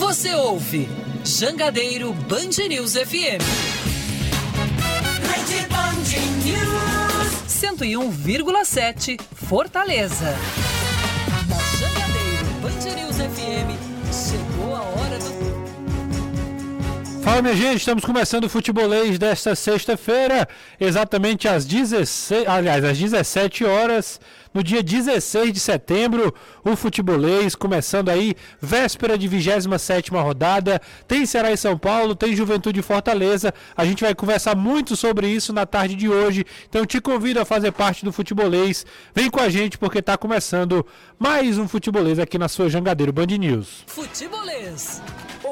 Você ouve Jangadeiro Band News FM. Rede Band News. 101,7 Fortaleza. Na Jangadeiro Band News FM. Chegou a hora do. Fala minha gente, estamos começando o futebolês desta sexta-feira, exatamente às 16, aliás, às 17 horas no dia 16 de setembro, o futebolês começando aí, véspera de 27 rodada. Tem Ceará e São Paulo, tem Juventude e Fortaleza. A gente vai conversar muito sobre isso na tarde de hoje. Então te convido a fazer parte do futebolês. Vem com a gente porque está começando mais um futebolês aqui na sua Jangadeiro Band News. Futebolês.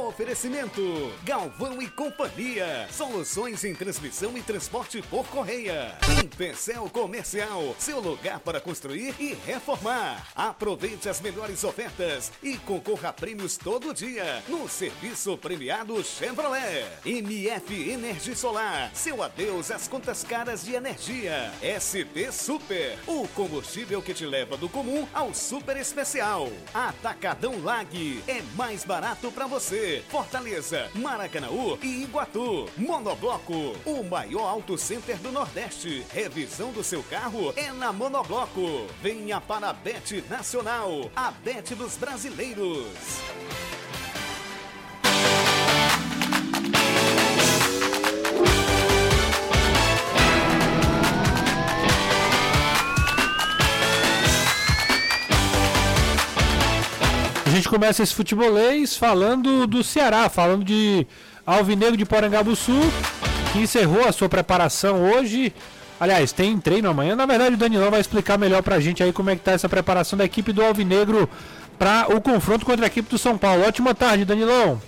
Oferecimento Galvão e Companhia. Soluções em transmissão e transporte por correia. Em Comercial, seu lugar para construir e reformar. Aproveite as melhores ofertas e concorra a prêmios todo dia no serviço premiado Chevrolet. MF Energia Solar, seu adeus às contas caras de energia. SP Super, o combustível que te leva do comum ao super especial. Atacadão Lag, é mais barato para você. Fortaleza, Maracanaú e Iguatu. Monobloco, o maior auto center do Nordeste. Revisão do seu carro é na Monobloco. Venha para a Bet Nacional, a Bet dos brasileiros. Gente começa esse futebolês falando do Ceará, falando de Alvinegro de Porangabuçu, que encerrou a sua preparação hoje Aliás, tem treino amanhã. Na verdade, o Danilão vai explicar melhor pra gente aí como é que tá essa preparação da equipe do Alvinegro para o confronto contra a equipe do São Paulo. Ótima tarde, Danilão.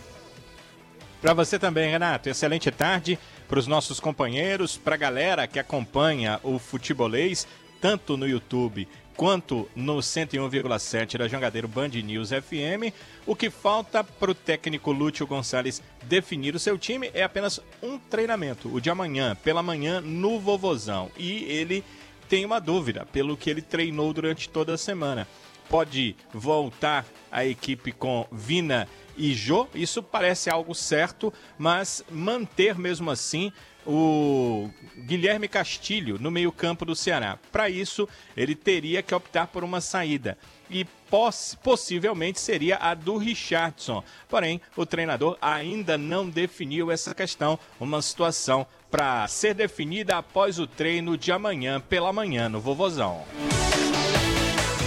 Para você também, Renato. Excelente tarde para os nossos companheiros, para a galera que acompanha o futebolês, tanto no YouTube quanto no 101,7 da Jangadeiro Band News FM. O que falta para o técnico Lúcio Gonçalves definir o seu time é apenas um treinamento, o de amanhã, pela manhã, no Vovozão. E ele tem uma dúvida, pelo que ele treinou durante toda a semana. Pode voltar a equipe com Vina e Jô, isso parece algo certo, mas manter mesmo assim o Guilherme Castilho no meio-campo do Ceará. Para isso, ele teria que optar por uma saída. E poss possivelmente seria a do Richardson. Porém, o treinador ainda não definiu essa questão, uma situação para ser definida após o treino de amanhã pela manhã no Vovozão.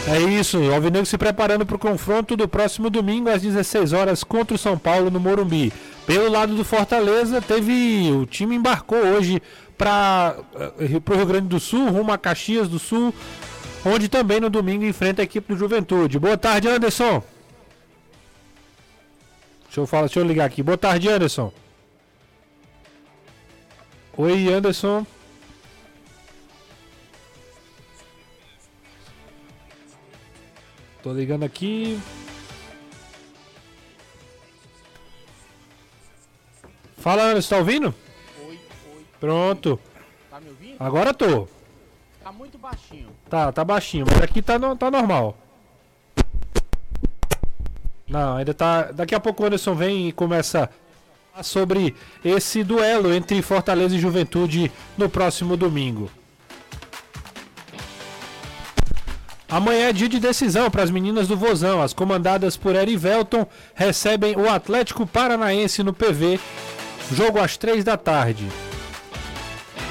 É isso, o Alvinegro se preparando para o confronto do próximo domingo às 16 horas contra o São Paulo no Morumbi. Pelo lado do Fortaleza, teve o time embarcou hoje para o eh, Rio Grande do Sul, rumo a Caxias do Sul, onde também no domingo enfrenta a equipe do Juventude. Boa tarde, Anderson. Deixa eu falar, deixa eu ligar aqui. Boa tarde, Anderson. Oi, Anderson. Tô ligando aqui. Fala, Anderson, tá ouvindo? Oi, oi. Pronto. Tá me ouvindo? Agora tô. Tá muito baixinho. Tá, tá baixinho, mas aqui tá, no, tá normal. Não, ainda tá. Daqui a pouco o Anderson vem e começa sobre esse duelo entre Fortaleza e Juventude no próximo domingo. Amanhã é dia de decisão para as meninas do Vozão. As comandadas por Erivelton recebem o Atlético Paranaense no PV. Jogo às três da tarde.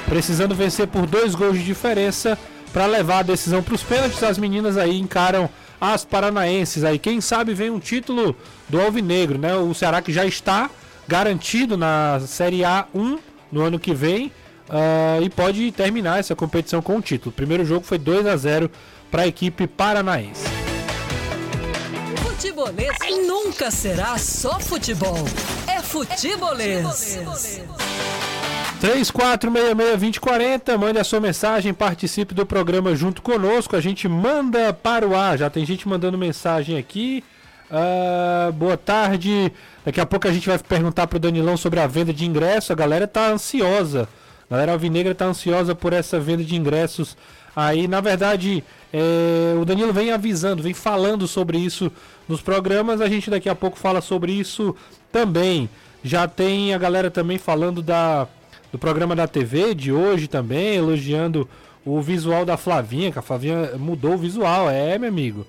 Precisando vencer por dois gols de diferença para levar a decisão para os pênaltis, as meninas aí encaram as paranaenses. Aí quem sabe vem um título do Alvinegro, né? O Ceará que já está garantido na Série A1 no ano que vem uh, e pode terminar essa competição com o título. O primeiro jogo foi 2 a 0 para a equipe paranaense. Futebolês nunca será só futebol. Futebolês. 3466-2040, mande a sua mensagem, participe do programa junto conosco. A gente manda para o ar. Já tem gente mandando mensagem aqui. Uh, boa tarde. Daqui a pouco a gente vai perguntar para o Danilão sobre a venda de ingressos. A galera tá ansiosa. A galera alvinegra tá ansiosa por essa venda de ingressos Aí, na verdade, é, o Danilo vem avisando, vem falando sobre isso nos programas. A gente daqui a pouco fala sobre isso também. Já tem a galera também falando da, do programa da TV de hoje também, elogiando o visual da Flavinha, que a Flavinha mudou o visual, é, meu amigo.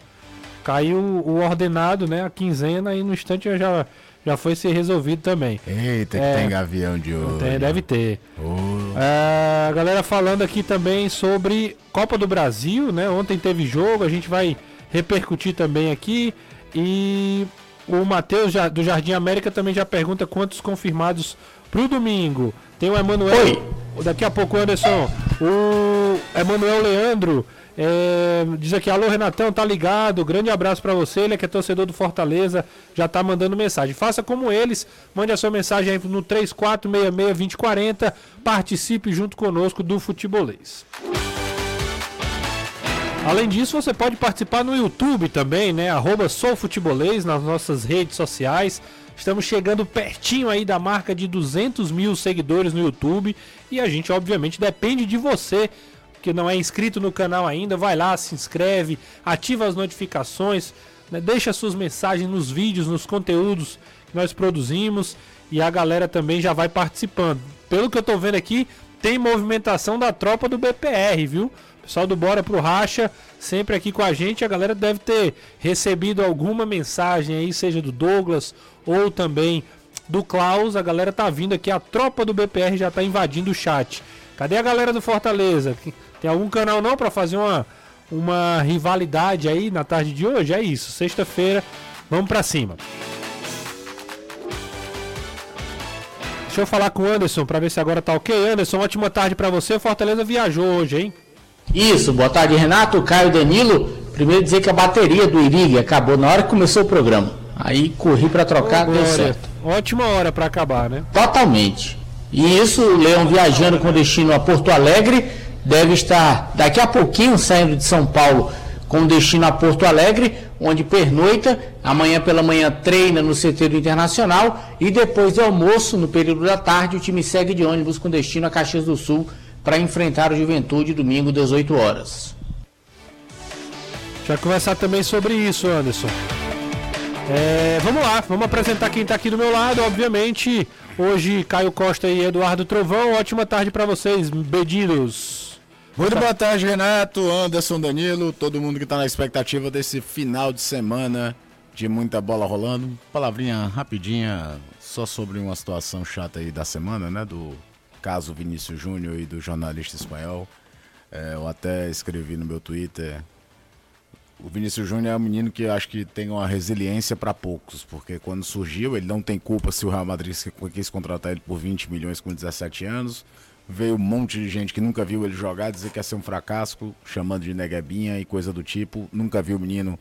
Caiu o ordenado, né? A quinzena e no instante já, já foi ser resolvido também. Eita, É. que tem gavião de ouro. Tem, deve ter. Ô, É, a galera falando aqui também sobre Copa do Brasil, né? Ontem teve jogo, a gente vai repercutir também aqui. E o Matheus do Jardim América também já pergunta quantos confirmados pro domingo. Tem o Emanuel. Daqui a pouco, Anderson. O Emanuel Leandro é, diz aqui: Alô, Renatão, tá ligado? Grande abraço pra você. Ele é que é torcedor do Fortaleza, já tá mandando mensagem. Faça como eles, mande a sua mensagem aí no 3466-2040. Participe junto conosco do Futebolês. Além disso, você pode participar no YouTube também, né? Arroba nas nossas redes sociais. Estamos chegando pertinho aí da marca de 200 mil seguidores no YouTube. E a gente, obviamente, depende de você que não é inscrito no canal ainda. Vai lá, se inscreve, ativa as notificações, né? deixa suas mensagens nos vídeos, nos conteúdos que nós produzimos. E a galera também já vai participando. Pelo que eu tô vendo aqui, tem movimentação da tropa do BPR, viu? Pessoal do Bora pro Racha, sempre aqui com a gente. A galera deve ter recebido alguma mensagem aí, seja do Douglas ou também do Klaus. A galera tá vindo aqui, a tropa do BPR já tá invadindo o chat. Cadê a galera do Fortaleza? Tem algum canal não para fazer uma, uma rivalidade aí na tarde de hoje? É isso, sexta-feira, vamos pra cima. Deixa eu falar com o Anderson para ver se agora tá ok. Anderson, ótima tarde para você. Fortaleza viajou hoje, hein? Isso, boa tarde Renato, Caio Danilo. Primeiro dizer que a bateria do Irig acabou na hora que começou o programa. Aí corri para trocar, Ô, deu certo. Ótima hora para acabar, né? Totalmente. E isso, o Leão viajando com destino a Porto Alegre, deve estar daqui a pouquinho saindo de São Paulo com destino a Porto Alegre, onde pernoita, amanhã pela manhã treina no CT do Internacional e depois do almoço, no período da tarde, o time segue de ônibus com destino a Caxias do Sul para enfrentar o Juventude domingo, 18 horas. Já conversar também sobre isso, Anderson. É, vamos lá, vamos apresentar quem tá aqui do meu lado, obviamente. Hoje, Caio Costa e Eduardo Trovão. Ótima tarde para vocês, bedidos. Muito boa tarde, Renato, Anderson, Danilo, todo mundo que tá na expectativa desse final de semana de muita bola rolando. Palavrinha rapidinha, só sobre uma situação chata aí da semana, né? Do caso Vinícius Júnior e do jornalista espanhol. É, eu até escrevi no meu Twitter. O Vinícius Júnior é um menino que acho que tem uma resiliência para poucos, porque quando surgiu, ele não tem culpa se o Real Madrid quis contratar ele por 20 milhões com 17 anos. Veio um monte de gente que nunca viu ele jogar, dizer que ia ser um fracasso, chamando de neguebinha e coisa do tipo. Nunca viu o menino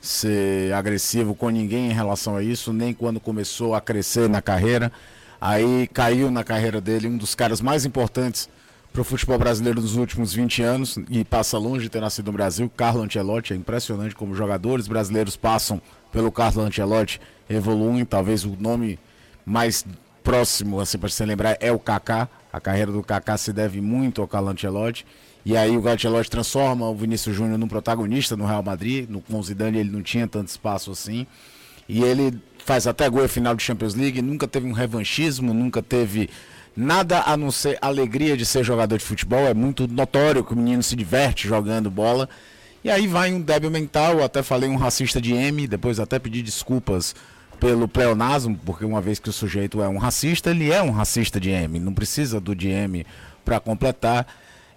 ser agressivo com ninguém em relação a isso, nem quando começou a crescer na carreira. Aí caiu na carreira dele um dos caras mais importantes para o futebol brasileiro dos últimos 20 anos e passa longe de ter nascido no Brasil, Carlo Ancelotti. É impressionante como jogadores brasileiros passam pelo Carlo Ancelotti, evoluem. Talvez o nome mais próximo, assim, para se lembrar, é o Kaká. A carreira do Kaká se deve muito ao Carlo Ancelotti. E aí o Ancelotti transforma o Vinícius Júnior num protagonista no Real Madrid. No, com o Zidane ele não tinha tanto espaço assim. E ele faz até gol final de Champions League, nunca teve um revanchismo, nunca teve nada a não ser alegria de ser jogador de futebol. É muito notório que o menino se diverte jogando bola. E aí vai um débil mental, até falei um racista de M, depois até pedi desculpas pelo pleonasmo, porque uma vez que o sujeito é um racista, ele é um racista de M, não precisa do de M para completar.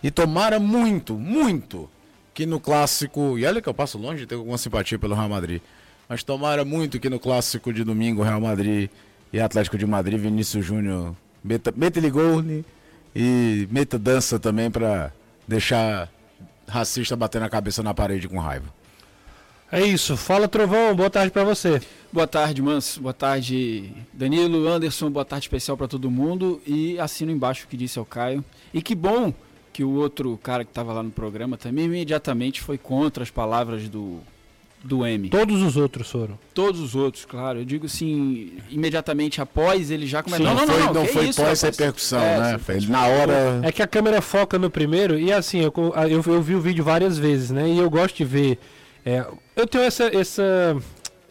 E tomara muito, muito que no clássico, e olha que eu passo longe de ter alguma simpatia pelo Real Madrid, mas tomara muito que no clássico de domingo Real Madrid e Atlético de Madrid, Vinícius Júnior meta, meta ele gol né? e meta dança também para deixar racista bater na cabeça na parede com raiva. É isso. Fala, Trovão. Boa tarde para você. Boa tarde, Manso. Boa tarde, Danilo, Anderson. Boa tarde especial para todo mundo. E assino embaixo o que disse o Caio. E que bom que o outro cara que estava lá no programa também imediatamente foi contra as palavras do, do M. Todos os outros foram. Todos os outros, claro. Eu digo assim, imediatamente após ele já começou. Sim, não, não, foi, não, não foi isso, pós repercussão, É, né? Foi na hora. É que a câmera foca no primeiro e assim, eu, eu, eu vi o vídeo várias vezes, né? E eu gosto de ver. é, eu tenho essa, essa,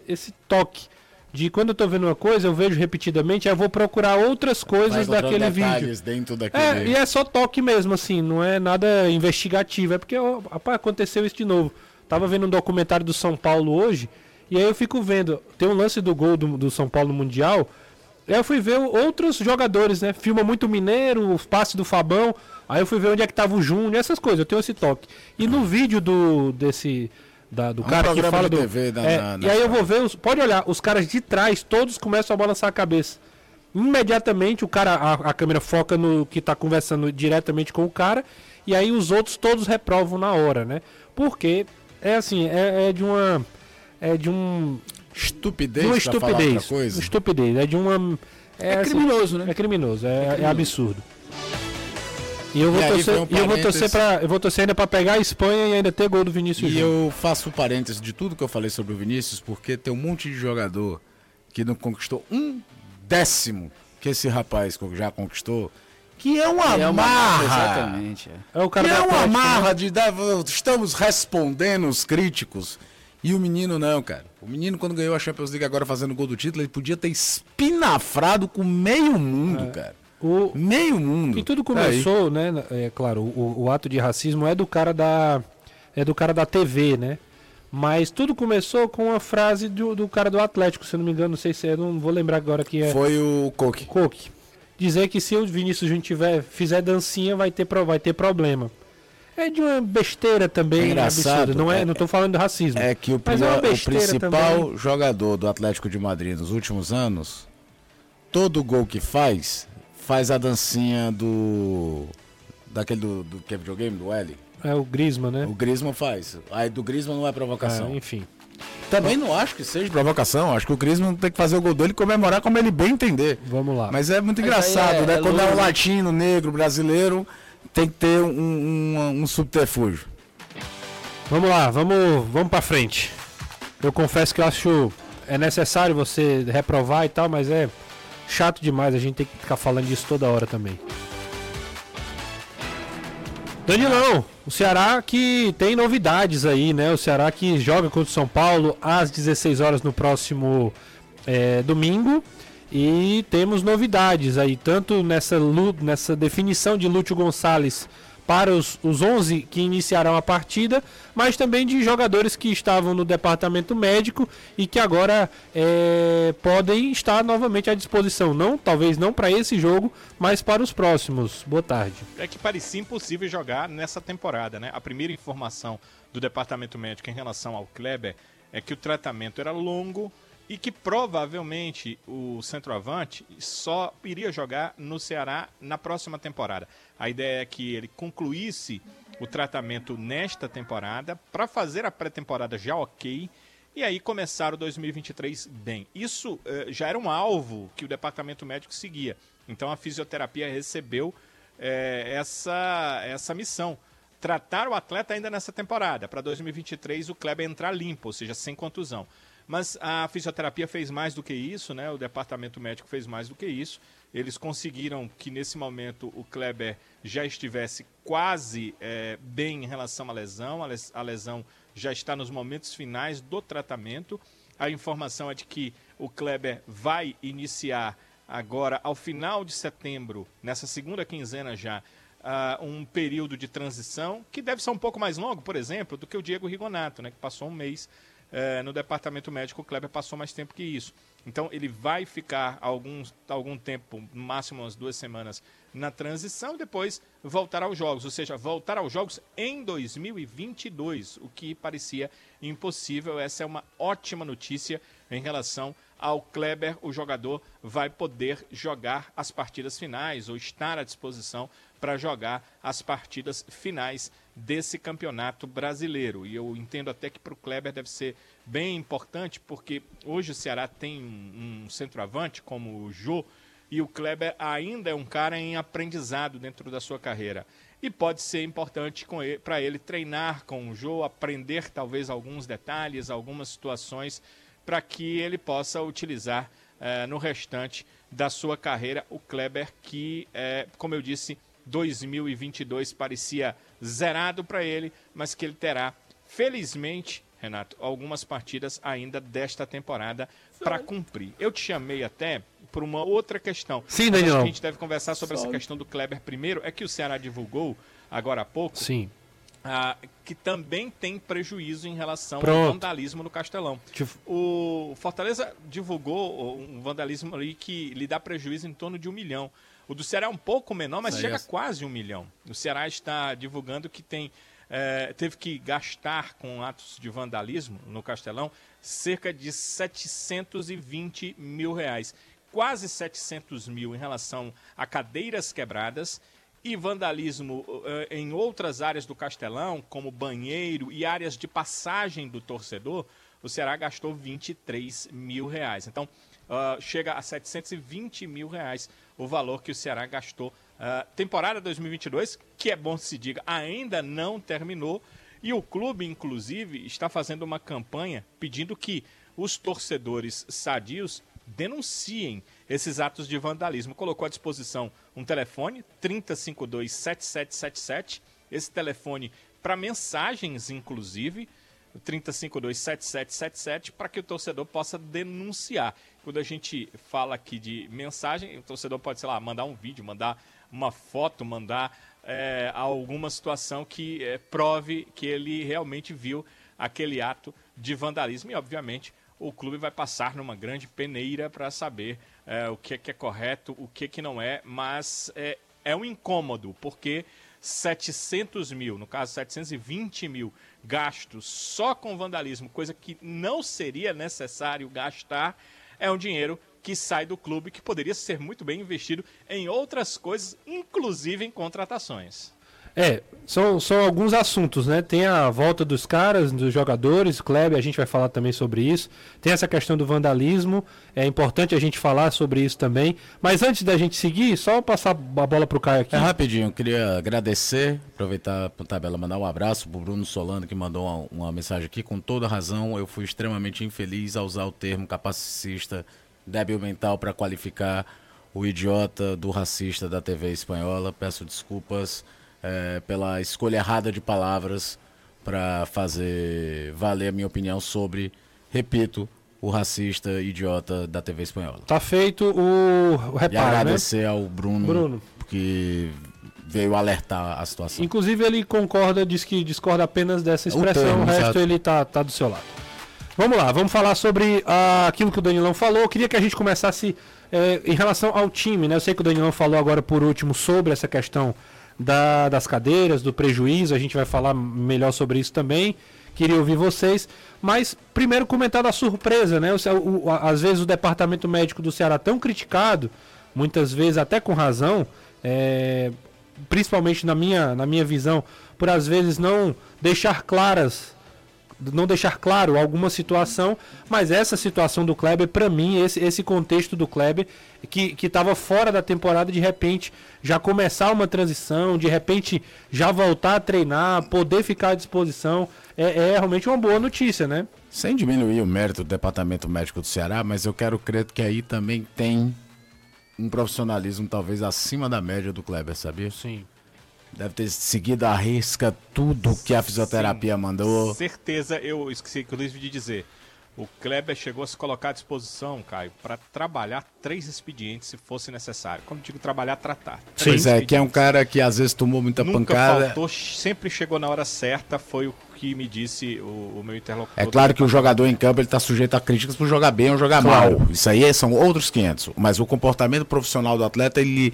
esse toque de quando eu tô vendo uma coisa, eu vejo repetidamente, aí eu vou procurar outras coisas daquele vídeo. dentro daquele. É, e é só toque mesmo, assim, não é nada investigativo. É porque, ó, rapaz, aconteceu isso de novo. Tava vendo um documentário do São Paulo hoje, e aí eu fico vendo. Tem um lance do gol do, do São Paulo no Mundial. Aí eu fui ver outros jogadores, né? Filma muito Mineiro, o passe do Fabão. Aí eu fui ver onde é que tava o Júnior, essas coisas. Eu tenho esse toque. E no vídeo do desse. Da, do um cara que fala do. TV da- é, na- na e aí eu vou ver, os, pode olhar, os caras de trás, todos começam a balançar a cabeça. Imediatamente o cara, a, a câmera foca no que tá conversando diretamente com o cara, e aí os outros todos reprovam na hora, né? Porque é assim, é, é de uma. É de um. Estupidez, De uma pra falar outra estupidez. coisa. Estupidez. É de uma. É assim, criminoso, né? É criminoso, é, é absurdo. E eu vou E torcer, um eu vou torcer para eu vou torcer ainda para pegar a Espanha e ainda ter gol do Vinícius E Júnior. eu faço parênteses de tudo que eu falei sobre o Vinícius, porque tem um monte de jogador que não conquistou um décimo que esse rapaz já conquistou, que é uma É uma- marra. Exatamente. é. É o cara Que é uma né? marra de dar, estamos respondendo os críticos. E o menino não, cara. O menino, quando ganhou a Champions League agora fazendo gol do título, ele podia ter espinafrado com meio mundo, cara. O, Meio mundo. E tudo Aí. começou, né? É claro, o, o ato de racismo é do cara da é do cara da TV, né? Mas tudo começou com a frase do, do cara do Atlético, se eu não me engano, não sei se é, não vou lembrar agora que é Foi o Coque. Coque. Dizer que se o Vinícius Júnior tiver fizer dancinha vai ter vai ter problema. É de uma besteira também É engraçado, não é, é- não tô falando de racismo. É que o, é o principal também. jogador do Atlético de Madrid nos últimos anos, todo gol que faz, faz a dancinha do. Daquele do, do que é videogame, do L. É o Griezmann, né? O Griezmann faz. Aí do Griezmann não é provocação. Ah, enfim. Também não acho que seja provocação. Acho que o Griezmann tem que fazer o gol dele e comemorar como ele bem entender. Vamos lá. Mas é muito Mas engraçado, é- né? é Quando é um latino, negro, brasileiro, tem que ter um, um, um subterfúgio. Vamos lá, vamos, vamos para frente. Eu confesso que eu acho é necessário você reprovar e tal, mas é chato demais a gente tem que ficar falando disso toda hora também. Danilão, o Ceará que tem novidades aí, né? O Ceará que joga contra o São Paulo às 16 horas no próximo é, domingo. E temos novidades aí, tanto nessa, nessa definição de Lúcio Gonçalves para os, os 11 que iniciarão a partida, mas também de jogadores que estavam no departamento médico e que agora é, podem estar novamente à disposição. Não, talvez não para esse jogo, mas para os próximos. Boa tarde. É que parecia impossível jogar nessa temporada, né? A primeira informação do departamento médico em relação ao Kleber é que o tratamento era longo e que provavelmente o centroavante só iria jogar no Ceará na próxima temporada. A ideia é que ele concluísse o tratamento nesta temporada para fazer a pré-temporada já ok e aí começar o 2023 bem. Isso eh, já era um alvo que o departamento médico seguia. Então a fisioterapia recebeu eh, essa, essa missão. Tratar o atleta ainda nessa temporada. Para 2023 o Kleber entrar limpo, ou seja, sem contusão. Mas a fisioterapia fez mais do que isso, né? O departamento médico fez mais do que isso. Eles conseguiram que nesse momento o Kleber já estivesse quase eh, bem em relação à lesão. A, les- a lesão já está nos momentos finais do tratamento. A informação é de que o Kleber vai iniciar agora, ao final de setembro, nessa segunda quinzena já, ah, um período de transição que deve ser um pouco mais longo, por exemplo, do que o Diego Rigonato, né, que passou um mês eh, no departamento médico, o Kleber passou mais tempo que isso. Então ele vai ficar alguns, algum tempo, no máximo umas duas semanas, na transição e depois voltar aos jogos, ou seja, voltar aos jogos em 2022, o que parecia impossível. Essa é uma ótima notícia em relação ao Kleber, o jogador vai poder jogar as partidas finais ou estar à disposição para jogar as partidas finais desse campeonato brasileiro. E eu entendo até que para o Kleber deve ser bem importante, porque hoje o Ceará tem um, centroavante como o Jô, e o Kleber ainda é um cara em aprendizado dentro da sua carreira. E pode ser importante para ele treinar com o Jô, aprender talvez alguns detalhes, algumas situações, para que ele possa utilizar eh, no restante da sua carreira o Kleber, que, eh, como eu disse, 2022 parecia zerado para ele, mas que ele terá, felizmente, Renato, algumas partidas ainda desta temporada para cumprir. Eu te chamei até por uma outra questão. Sim, Daniel. a gente deve conversar sobre Só... essa questão do Kleber primeiro. É que o Ceará divulgou agora há pouco. Sim. Ah, que também tem prejuízo em relação Pronto. ao vandalismo no Castelão. O Fortaleza divulgou um vandalismo ali que lhe dá prejuízo em torno de um milhão. O do Ceará é um pouco menor, mas chega a quase um milhão. O Ceará está divulgando que tem é, teve que gastar com atos de vandalismo no Castelão cerca de 720 mil reais. Quase 700 mil em relação a cadeiras quebradas e vandalismo uh, em outras áreas do Castelão, como banheiro e áreas de passagem do torcedor, o Ceará gastou 23 mil reais. Então, uh, chega a 720 mil reais o valor que o Ceará gastou Uh, temporada 2022, que é bom se diga, ainda não terminou. E o clube, inclusive, está fazendo uma campanha pedindo que os torcedores sadios denunciem esses atos de vandalismo. Colocou à disposição um telefone, 3052-7777. Esse telefone para mensagens, inclusive, 3052-7777, para que o torcedor possa denunciar. Quando a gente fala aqui de mensagem, o torcedor pode, sei lá, mandar um vídeo, mandar uma foto, mandar é, alguma situação que é, prove que ele realmente viu aquele ato de vandalismo. E, obviamente, o clube vai passar numa grande peneira para saber é, o que é, que é correto, o que, é que não é, mas é, é um incômodo, porque 700 mil, no caso 720 mil gastos só com vandalismo, coisa que não seria necessário gastar, é um dinheiro que sai do clube que poderia ser muito bem investido em outras coisas, inclusive em contratações. É, são, são alguns assuntos, né? Tem a volta dos caras, dos jogadores, Kleber, a gente vai falar também sobre isso. Tem essa questão do vandalismo, é importante a gente falar sobre isso também. Mas antes da gente seguir, só passar a bola pro Caio aqui. É rapidinho, queria agradecer, aproveitar a tabela, mandar um abraço pro Bruno Solano, que mandou uma, uma mensagem aqui. Com toda razão, eu fui extremamente infeliz ao usar o termo capacicista débil mental para qualificar o idiota do racista da TV espanhola. Peço desculpas é, pela escolha errada de palavras para fazer valer a minha opinião sobre, repito, o racista idiota da TV espanhola. Tá feito o, o reparo, E né? agradecer né? ao Bruno, Bruno, que veio alertar a situação. Inclusive ele concorda, diz que discorda apenas dessa expressão, o, termo, o resto exato. ele tá, tá do seu lado. Vamos lá, vamos falar sobre ah, aquilo que o Danilão falou. Eu queria que a gente começasse eh, em relação ao time, né? Eu sei que o Danilão falou agora por último sobre essa questão da, das cadeiras, do prejuízo. A gente vai falar melhor sobre isso também. Queria ouvir vocês. Mas primeiro comentar da surpresa, né? O, o, às vezes o departamento médico do Ceará tão criticado, muitas vezes até com razão, é, principalmente na minha, na minha visão, por às vezes não deixar claras não deixar claro alguma situação, mas essa situação do Kleber, para mim, esse, esse contexto do Kleber, que estava fora da temporada, de repente já começar uma transição, de repente já voltar a treinar, poder ficar à disposição, é, é realmente uma boa notícia, né? Sem diminuir o mérito do Departamento Médico do Ceará, mas eu quero crer que aí também tem um profissionalismo talvez acima da média do Kleber, sabia? Sim. Deve ter seguido a risca tudo que a fisioterapia Sim, mandou. Certeza, eu esqueci inclusive de dizer. O Kleber chegou a se colocar à disposição, Caio, para trabalhar três expedientes se fosse necessário. Quando digo trabalhar, tratar. Pois é, que é um cara que às vezes tomou muita Nunca pancada. Faltou, sempre chegou na hora certa, foi o que me disse o, o meu interlocutor. É claro que o jogador em campo ele está sujeito a críticas por jogar bem ou jogar claro. mal. Isso aí são outros 500. Mas o comportamento profissional do atleta, ele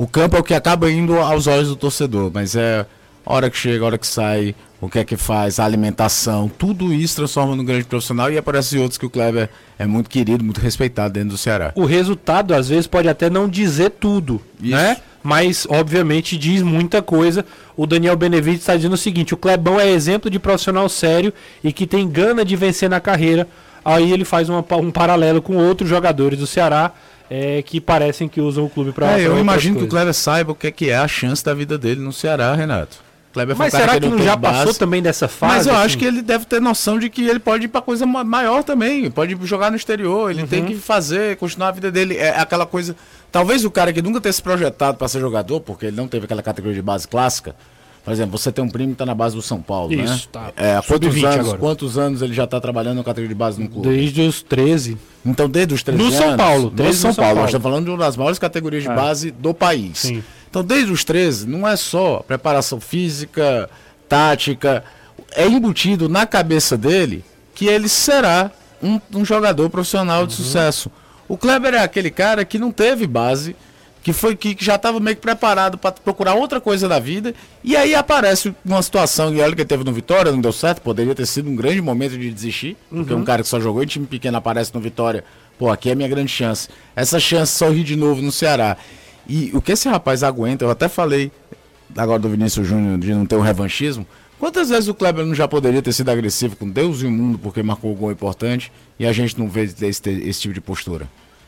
o campo é o que acaba indo aos olhos do torcedor, mas é hora que chega, hora que sai, o que é que faz, a alimentação, tudo isso transforma num grande profissional e aparece outros que o Kleber é muito querido, muito respeitado dentro do Ceará. O resultado às vezes pode até não dizer tudo, isso. né? Mas obviamente diz muita coisa. O Daniel Benevides está dizendo o seguinte: o Clebão é exemplo de profissional sério e que tem gana de vencer na carreira aí ele faz uma, um paralelo com outros jogadores do Ceará é, que parecem que usam o clube para. É, eu imagino que o Kleber saiba o que é, que é a chance da vida dele no Ceará, Renato. Kleber Mas será que, que não já base, passou também dessa fase? Mas eu assim? acho que ele deve ter noção de que ele pode ir para coisa maior também, pode jogar no exterior, ele uhum. tem que fazer, continuar a vida dele. É aquela coisa. Talvez o cara que nunca tenha se projetado para ser jogador, porque ele não teve aquela categoria de base clássica, por exemplo, você tem um primo que está na base do São Paulo, Isso, né? Isso, tá. É, há quantos anos, agora. quantos anos ele já está trabalhando na categoria de base no clube? Desde os 13. Então, desde os 13 no anos. São Paulo. Desde São, São Paulo. Paulo. Nós estamos falando de uma das maiores categorias de é. base do país. Sim. Então, desde os 13, não é só preparação física, tática. É embutido na cabeça dele que ele será um, um jogador profissional de uhum. sucesso. O Kleber é aquele cara que não teve base que foi que, que já estava meio que preparado para procurar outra coisa da vida, e aí aparece uma situação, e olha que teve no Vitória, não deu certo, poderia ter sido um grande momento de desistir, uhum. porque um cara que só jogou em time pequeno aparece no Vitória, pô, aqui é a minha grande chance. Essa chance sorri de novo no Ceará. E o que esse rapaz aguenta, eu até falei agora do Vinícius Júnior de não ter um revanchismo, Quantas vezes o Kleber não já poderia ter sido agressivo com Deus e o mundo porque marcou um gol importante e a gente não vê esse, esse tipo de postura?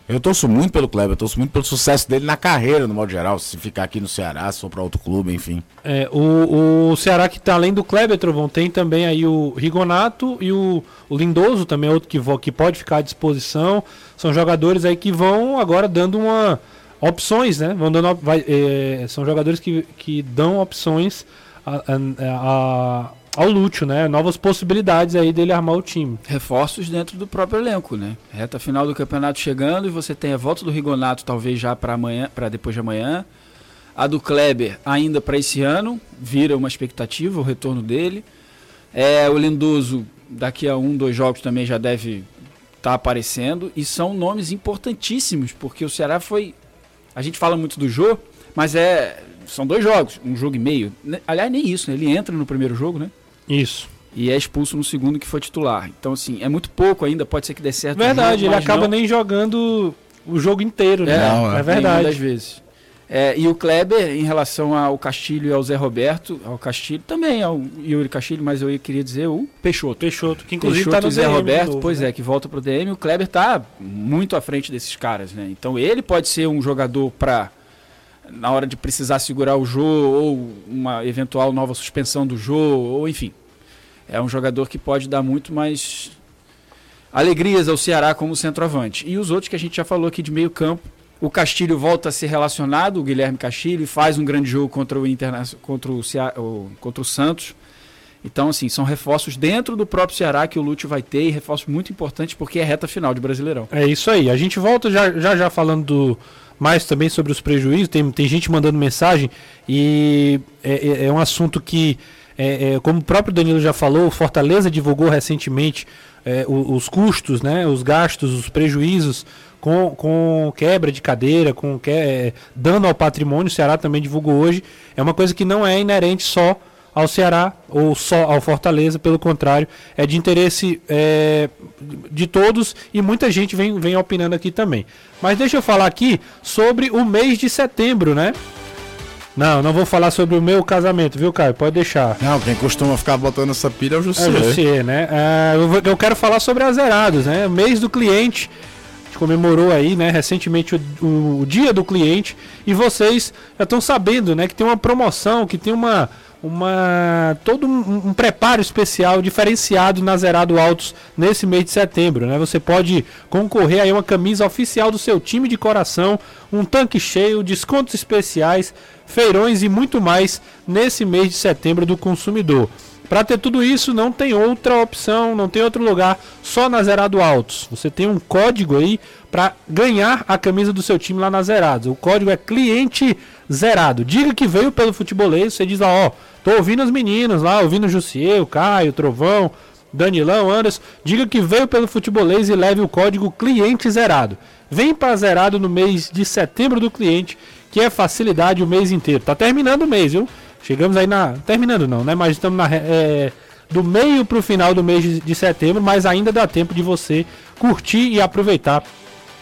Eu torço muito pelo Kleber, eu torço muito pelo sucesso dele na carreira, no modo geral. Se ficar aqui no Ceará, se for para outro clube, enfim. É, o, o Ceará que tá além do Kleber, Trovão, tem também aí o Rigonato e o, o Lindoso, também outro que, que pode ficar à disposição. São jogadores aí que vão agora dando uma opções, né? Vão dando, vai, é, são jogadores que, que dão opções a, a ao Lúcio, né? Novas possibilidades aí dele armar o time. Reforços dentro do próprio elenco, né? Reta final do campeonato chegando e você tem a volta do Rigonato talvez já para amanhã, para depois de amanhã. A do Kleber ainda para esse ano, vira uma expectativa o retorno dele. É, o Lindoso daqui a um, dois jogos também já deve estar tá aparecendo e são nomes importantíssimos porque o Ceará foi, a gente fala muito do Jô, mas é são dois jogos, um jogo e meio. Aliás, nem isso, né? Ele entra no primeiro jogo, né? Isso. E é expulso no segundo que foi titular. Então, assim, é muito pouco ainda, pode ser que dê certo. Verdade, jogo, ele acaba não... nem jogando o jogo inteiro, né? É, não, é, é verdade. Das vezes. É, e o Kleber, em relação ao Castilho e ao Zé Roberto, ao Castilho, também ao Yuri Castilho, mas eu queria dizer o Peixoto. Peixoto, que inclusive está no Zé DM Roberto, novo, pois né? é, que volta para o DM. O Kleber está muito à frente desses caras, né? Então ele pode ser um jogador para na hora de precisar segurar o Jô ou uma eventual nova suspensão do Jô, ou enfim. É um jogador que pode dar muito mais alegrias ao Ceará como centroavante. E os outros que a gente já falou aqui de meio campo, o Castilho volta a ser relacionado, o Guilherme Castilho, faz um grande jogo contra o, Interna contra o, Ceará, contra o Santos. Então, assim, são reforços dentro do próprio Ceará que o Lúcio vai ter e reforços muito importantes porque é reta final de Brasileirão. É isso aí. A gente volta já já, já falando do, mais também sobre os prejuízos. Tem, tem gente mandando mensagem e é, é, é um assunto que, é, é, como o próprio Danilo já falou, Fortaleza divulgou recentemente é, os, os, custos, né, os gastos, os prejuízos com, com quebra de cadeira, com que, é, dano ao patrimônio. O Ceará também divulgou hoje. É uma coisa que não é inerente só ao Ceará ou só ao Fortaleza, pelo contrário, é de interesse é, de todos e muita gente vem, vem opinando aqui também. Mas deixa eu falar aqui sobre o mês de setembro, né? Não, não vou falar sobre o meu casamento, viu, Caio? Pode deixar. Não, quem costuma ficar botando essa pilha é o Jussier. É o Jussier, né? É, eu, vou, eu, quero falar sobre azerados, né? Mês do cliente. Comemorou aí, né, recentemente o, o, o dia do cliente. E vocês já estão sabendo, né, que tem uma promoção, que tem uma, uma todo um, um, preparo especial diferenciado na Zerado Autos nesse mês de setembro, né? Você pode concorrer aí uma camisa oficial do seu time de coração, um tanque cheio, descontos especiais, feirões e muito mais nesse mês de setembro do consumidor. Para ter tudo isso, não tem outra opção, não tem outro lugar, só na Zerado Autos. Você tem um código aí para ganhar a camisa do seu time lá na Zerados. O código é cliente zerado. Diga que veio pelo futebolês, você diz lá, ó, tô ouvindo os meninos lá, ouvindo o Jussier, o Caio, o Trovão, Danilão, Anderson. Diga que veio pelo futebolês e leve o código cliente zerado. Vem para zerado no mês de setembro do cliente, que é facilidade o mês inteiro. Tá terminando o mês, viu? Chegamos aí na. Terminando não, né? Mas estamos na. É, do meio para o final do mês de setembro, mas ainda dá tempo de você curtir e aproveitar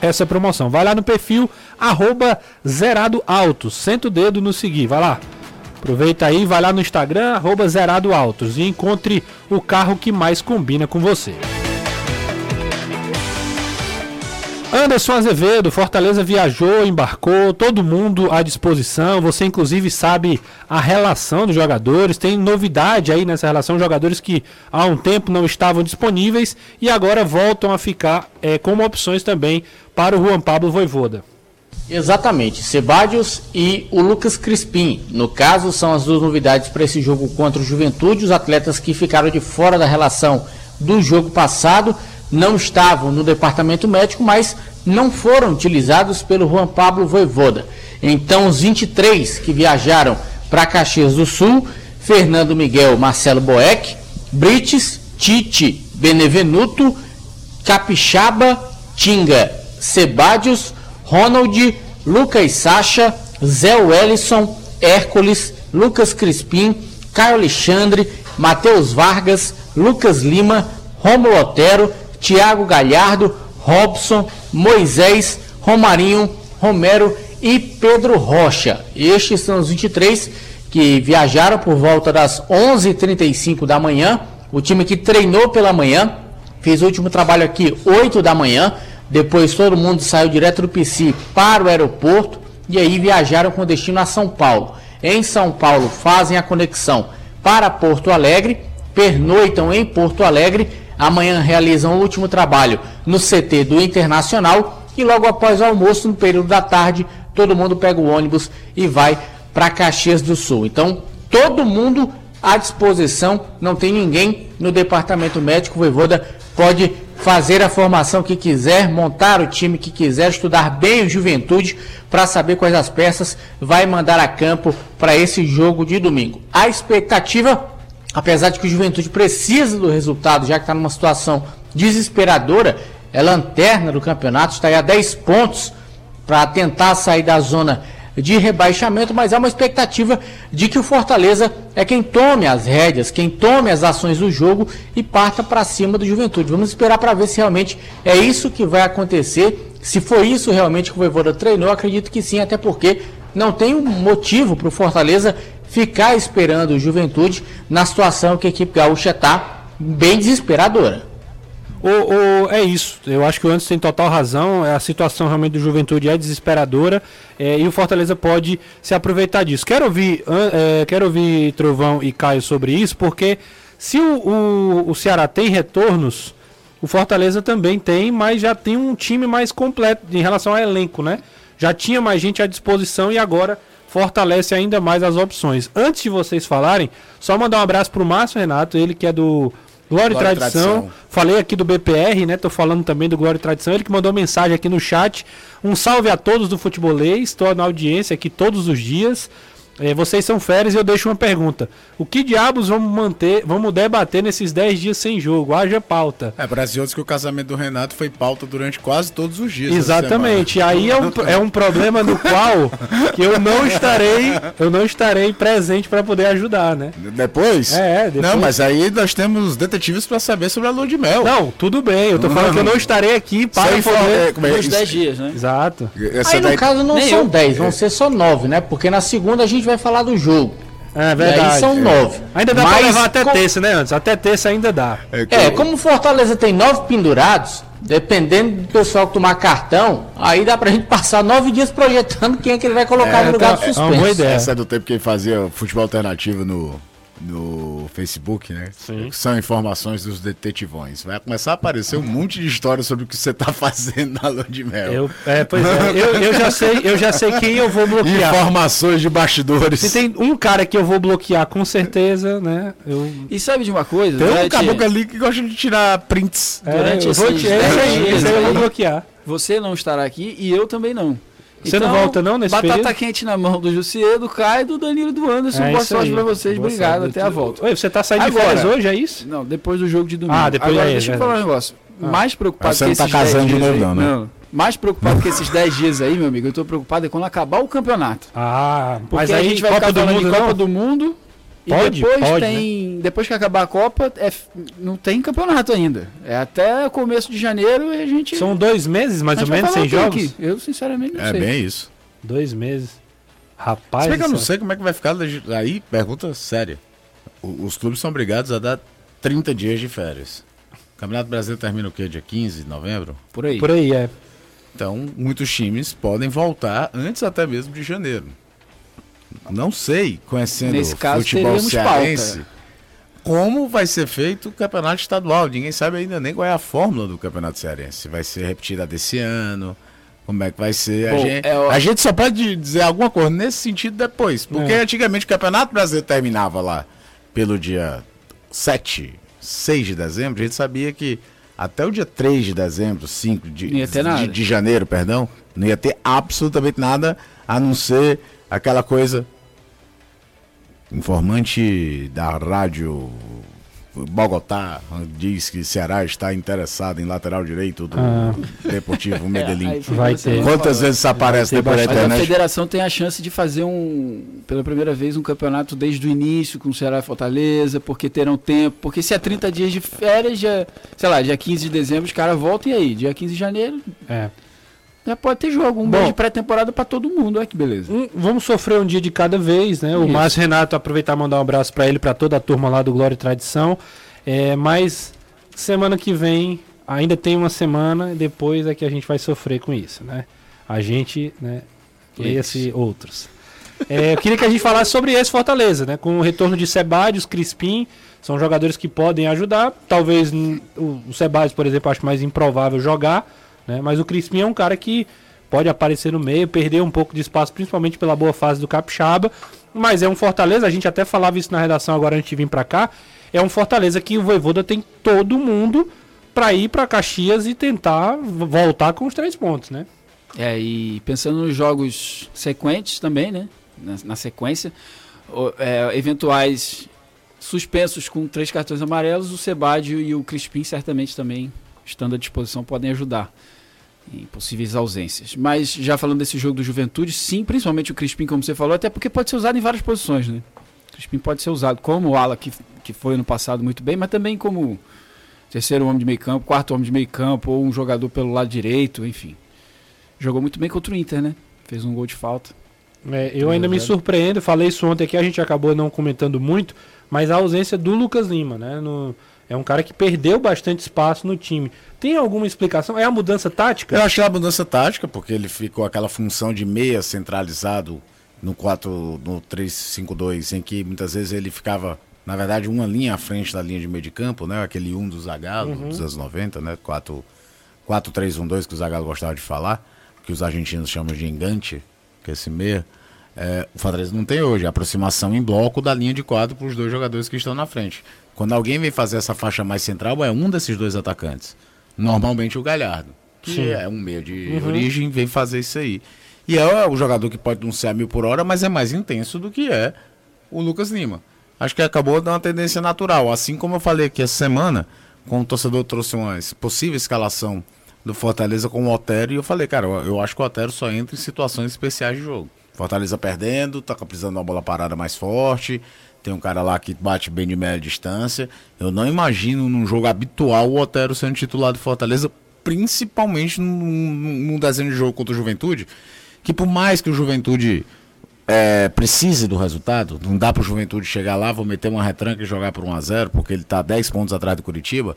essa promoção. Vai lá no perfil arroba zerado autos. Senta o dedo no seguir, vai lá. Aproveita aí, vai lá no Instagram, arroba zerado autos e encontre o carro que mais combina com você. Anderson Azevedo, Fortaleza viajou, embarcou, todo mundo à disposição. Você, inclusive, sabe a relação dos jogadores. Tem novidade aí nessa relação: jogadores que há um tempo não estavam disponíveis e agora voltam a ficar é, como opções também para o Juan Pablo Voivoda. Exatamente, Sebadios e o Lucas Crispim. No caso, são as duas novidades para esse jogo contra o Juventude. Os atletas que ficaram de fora da relação do jogo passado não estavam no departamento médico, mas não foram utilizados pelo Juan Pablo Voivoda. Então, os 23 que viajaram para Caxias do Sul, Fernando Miguel, Marcelo Boeck, Brites, Tite, Benevenuto, Capixaba, Tinga, Sebadios, Ronald, Lucas Sacha, Zé Wellison, Hércules, Lucas Crispim, Caio Alexandre, Matheus Vargas, Lucas Lima, Romulo Otero, Tiago Galhardo, Robson, Moisés, Romarinho, Romero e Pedro Rocha. Estes são os 23 que viajaram por volta das 11h35 da manhã. O time que treinou pela manhã, fez o último trabalho aqui 8 da manhã. Depois todo mundo saiu direto do PC para o aeroporto e aí viajaram com destino a São Paulo. Em São Paulo fazem a conexão para Porto Alegre, pernoitam em Porto Alegre, amanhã realizam o último trabalho no CT do Internacional e logo após o almoço, no período da tarde, todo mundo pega o ônibus e vai para Caxias do Sul. Então, todo mundo à disposição, não tem ninguém no departamento médico. O Voivoda pode fazer a formação que quiser, montar o time que quiser, estudar bem o Juventude para saber quais as peças vai mandar a campo para esse jogo de domingo. A expectativa, apesar de que o Juventude precisa do resultado, já que está numa situação desesperadora, é lanterna do campeonato, está aí a 10 pontos para tentar sair da zona de rebaixamento, mas há uma expectativa de que o Fortaleza é quem tome as rédeas, quem tome as ações do jogo e parta para cima do Juventude. Vamos esperar para ver se realmente é isso que vai acontecer. Se for isso realmente que o Voivoda treinou, acredito que sim, até porque não tem um motivo para o Fortaleza ficar esperando o Juventude na situação que a equipe gaúcha está bem desesperadora. O, o, é isso. Eu acho que o Anderson tem total razão. A situação realmente do Juventude é desesperadora é, e o Fortaleza pode se aproveitar disso. Quero ouvir, é, quero ouvir Trovão e Caio sobre isso, porque se o, o, o Ceará tem retornos, o Fortaleza também tem, mas já tem um time mais completo em relação ao elenco, né? Já tinha mais gente à disposição e agora fortalece ainda mais as opções. Antes de vocês falarem, só mandar um abraço pro Márcio Renato, ele que é do Glória, e Tradição. Tradição. Falei aqui do BPR, né? Tô falando também do Glória e Tradição. Ele que mandou mensagem aqui no chat. Um salve a todos do futebolês. Estou na audiência aqui todos os dias. É, vocês são férias e eu deixo uma pergunta. O que diabos vamos manter, vamos debater nesses 10 dias sem jogo? Haja pauta. É, outros que o casamento do Renato foi pauta durante quase todos os dias. Exatamente. E aí é um, é um problema no qual que eu não estarei, eu não estarei presente para poder ajudar, né? Depois? É, depois. Não, mas aí nós temos detetives para saber sobre a lua de mel. Não, tudo bem. Eu tô falando que eu não estarei aqui para Sem poder... É, é, 10 dias, né? Exato. Essa aí, daí... no caso, não Nem são 10, vão ser só 9, né? Porque na segunda a gente vai falar do jogo. É verdade. E aí são nove. Ainda dá Mas, pra levar até com... terça, né, antes? Até terça ainda dá. É, que... é, como Fortaleza tem nove pendurados, dependendo do pessoal que tomar cartão, aí dá pra gente passar nove dias projetando quem é que ele vai colocar é, no lugar tá, do suspenso. É uma boa ideia. Essa é do tempo que ele fazia futebol alternativo no, no Facebook, né? Sim. São informações dos detetivões. Vai começar a aparecer um monte de histórias sobre o que você está fazendo na lua de mel. Eu, é, pois é, eu, eu, já sei, eu já sei quem eu vou bloquear. Informações de bastidores. Se tem um cara que eu vou bloquear com certeza, né? Eu... E sabe de uma coisa? Tem um caboclo ali que gosta de tirar prints. É, Durante eu vou, esses esse, aí, esse aí eu vou bloquear. Você não estará aqui e eu também não. Você então, não volta não nesse Batata período? quente na mão do Jussier, do Caio, do Danilo do Anderson. É Boa sorte pra vocês. Boa Obrigado. Até a volta. Oi, você tá saindo Agora, de férias hoje, é isso? Não, depois do jogo de domingo. Ah, depois Agora, aí, deixa é eu falar um negócio. Ah. Mais preocupado você que esses não tá casando de novo, não, né? Não. Mais preocupado que esses 10 dias aí, meu amigo, eu tô preocupado é quando acabar o campeonato. Ah, Porque mas aí a gente vai Copa ficar falando de Copa não? do Mundo Pode, e depois pode, tem. Né? Depois que acabar a Copa, é, não tem campeonato ainda. É até começo de janeiro e a gente. São dois meses, mais ou menos, sem jogos? Aqui. Eu, sinceramente, não é sei. É bem isso. Dois meses. Rapaz. Se bem que eu não sei como é que vai ficar. Aí, pergunta séria. Os clubes são obrigados a dar 30 dias de férias. O Campeonato Brasileiro termina o quê? Dia 15 de novembro? Por aí. Por aí, é. Então, muitos times podem voltar antes até mesmo de janeiro. Não sei, conhecendo Nesse caso, o futebol cearense, pauta. como vai ser feito o campeonato estadual. Ninguém sabe ainda nem qual é a fórmula do campeonato cearense. Se vai ser repetida desse ano, como é que vai ser. a, gente, é o- a gente só pode dizer alguma coisa nesse sentido depois. Porque É. antigamente o campeonato brasileiro terminava lá pelo dia 7, 6 de dezembro. A gente sabia que até o dia 3 de dezembro, 5 de, de, de janeiro, perdão, não ia ter absolutamente nada a não ser aquela coisa. Informante da rádio Bogotá diz que Ceará está interessado em lateral direito do Ah. Deportivo Medellín. que Quantas vezes isso aparece depois da Mas a internet? federação tem a chance de fazer um, pela primeira vez, um campeonato desde o início com o Ceará e Fortaleza, porque terão tempo. Porque se é 30 dias de férias, já, sei lá, dia 15 de dezembro os caras voltam e aí, dia 15 de janeiro É. já pode ter jogo. Um Bom. mês de pré-temporada pra todo mundo, olha que beleza. Um- vamos sofrer um dia de cada vez, né? O Isso. Márcio Renato, aproveitar e mandar um abraço pra ele, pra toda a turma lá do Glória e Tradição. É, mas semana que vem, ainda tem uma semana, depois é que a gente vai sofrer com isso, né? A gente, né? Esse outros. É, eu queria que a gente falasse sobre esse Fortaleza, né? Com o retorno de Sebadios, Crispim, são jogadores que podem ajudar. Talvez o, o Sebadios, por exemplo, acho mais improvável jogar, né? Mas o Crispim é um cara que pode aparecer no meio, perder um pouco de espaço, principalmente pela boa fase do Capixaba. Mas é um Fortaleza, a gente até falava isso na redação agora antes de vir pra cá. É um Fortaleza que o Voivoda tem todo mundo pra ir pra Caxias e tentar voltar com os três pontos, né? É, e pensando nos jogos sequentes também, né? Na, na sequência, o- é, eventuais suspensos com três cartões amarelos, o Sebadio e o Crispim certamente também, estando à disposição, podem ajudar em possíveis ausências. Mas já falando desse jogo do Juventude, sim, principalmente o Crispim, como você falou, até porque pode ser usado em várias posições, né? O Crispim pode ser usado como o ala, que, que foi no passado muito bem, mas também como terceiro homem de meio campo, quarto homem de meio campo, ou um jogador pelo lado direito, enfim. Jogou muito bem contra o Inter, né? Fez um gol de falta. É, eu ainda me surpreendo, falei isso ontem aqui, a gente acabou não comentando muito, mas a ausência do Lucas Lima, né? No- é um cara que perdeu bastante espaço no time. Tem alguma explicação? É a mudança tática? Eu achei a mudança tática, porque ele ficou aquela função de meia centralizado no 4, no 3-5-2, em que muitas vezes ele ficava, na verdade, uma linha à frente da linha de meio de campo, né? Aquele 1 do Zagallo, dos anos 90, né? 4 4-3-1-2 que o Zagallo gostava de falar, que os argentinos chamam de engante, que é esse meia. É, o Fortaleza não tem hoje, a aproximação em bloco da linha de quadro para os dois jogadores que estão na frente. Quando alguém vem fazer essa faixa mais central, é um desses dois atacantes. Normalmente o Galhardo, que Sim. é um meio de origem, vem fazer isso aí. E é o jogador que pode não ser a mil por hora, mas é mais intenso do que é o Lucas Lima. Acho que acabou dando uma tendência natural. Assim como eu falei aqui essa semana, quando o torcedor trouxe uma possível escalação do Fortaleza com o Otero, e eu falei, cara, eu, eu acho que o Otero só entra em situações especiais de jogo. Fortaleza perdendo, tá precisando de uma bola parada mais forte, tem um cara lá que bate bem de média distância. Eu não imagino num jogo habitual o Otero sendo titular do Fortaleza, principalmente num, num desenho de jogo contra o Juventude, que por mais que o Juventude é, precise do resultado, não dá pro Juventude chegar lá, vou meter uma retranca e jogar por 1 a 0 porque ele tá 10 pontos atrás do Curitiba.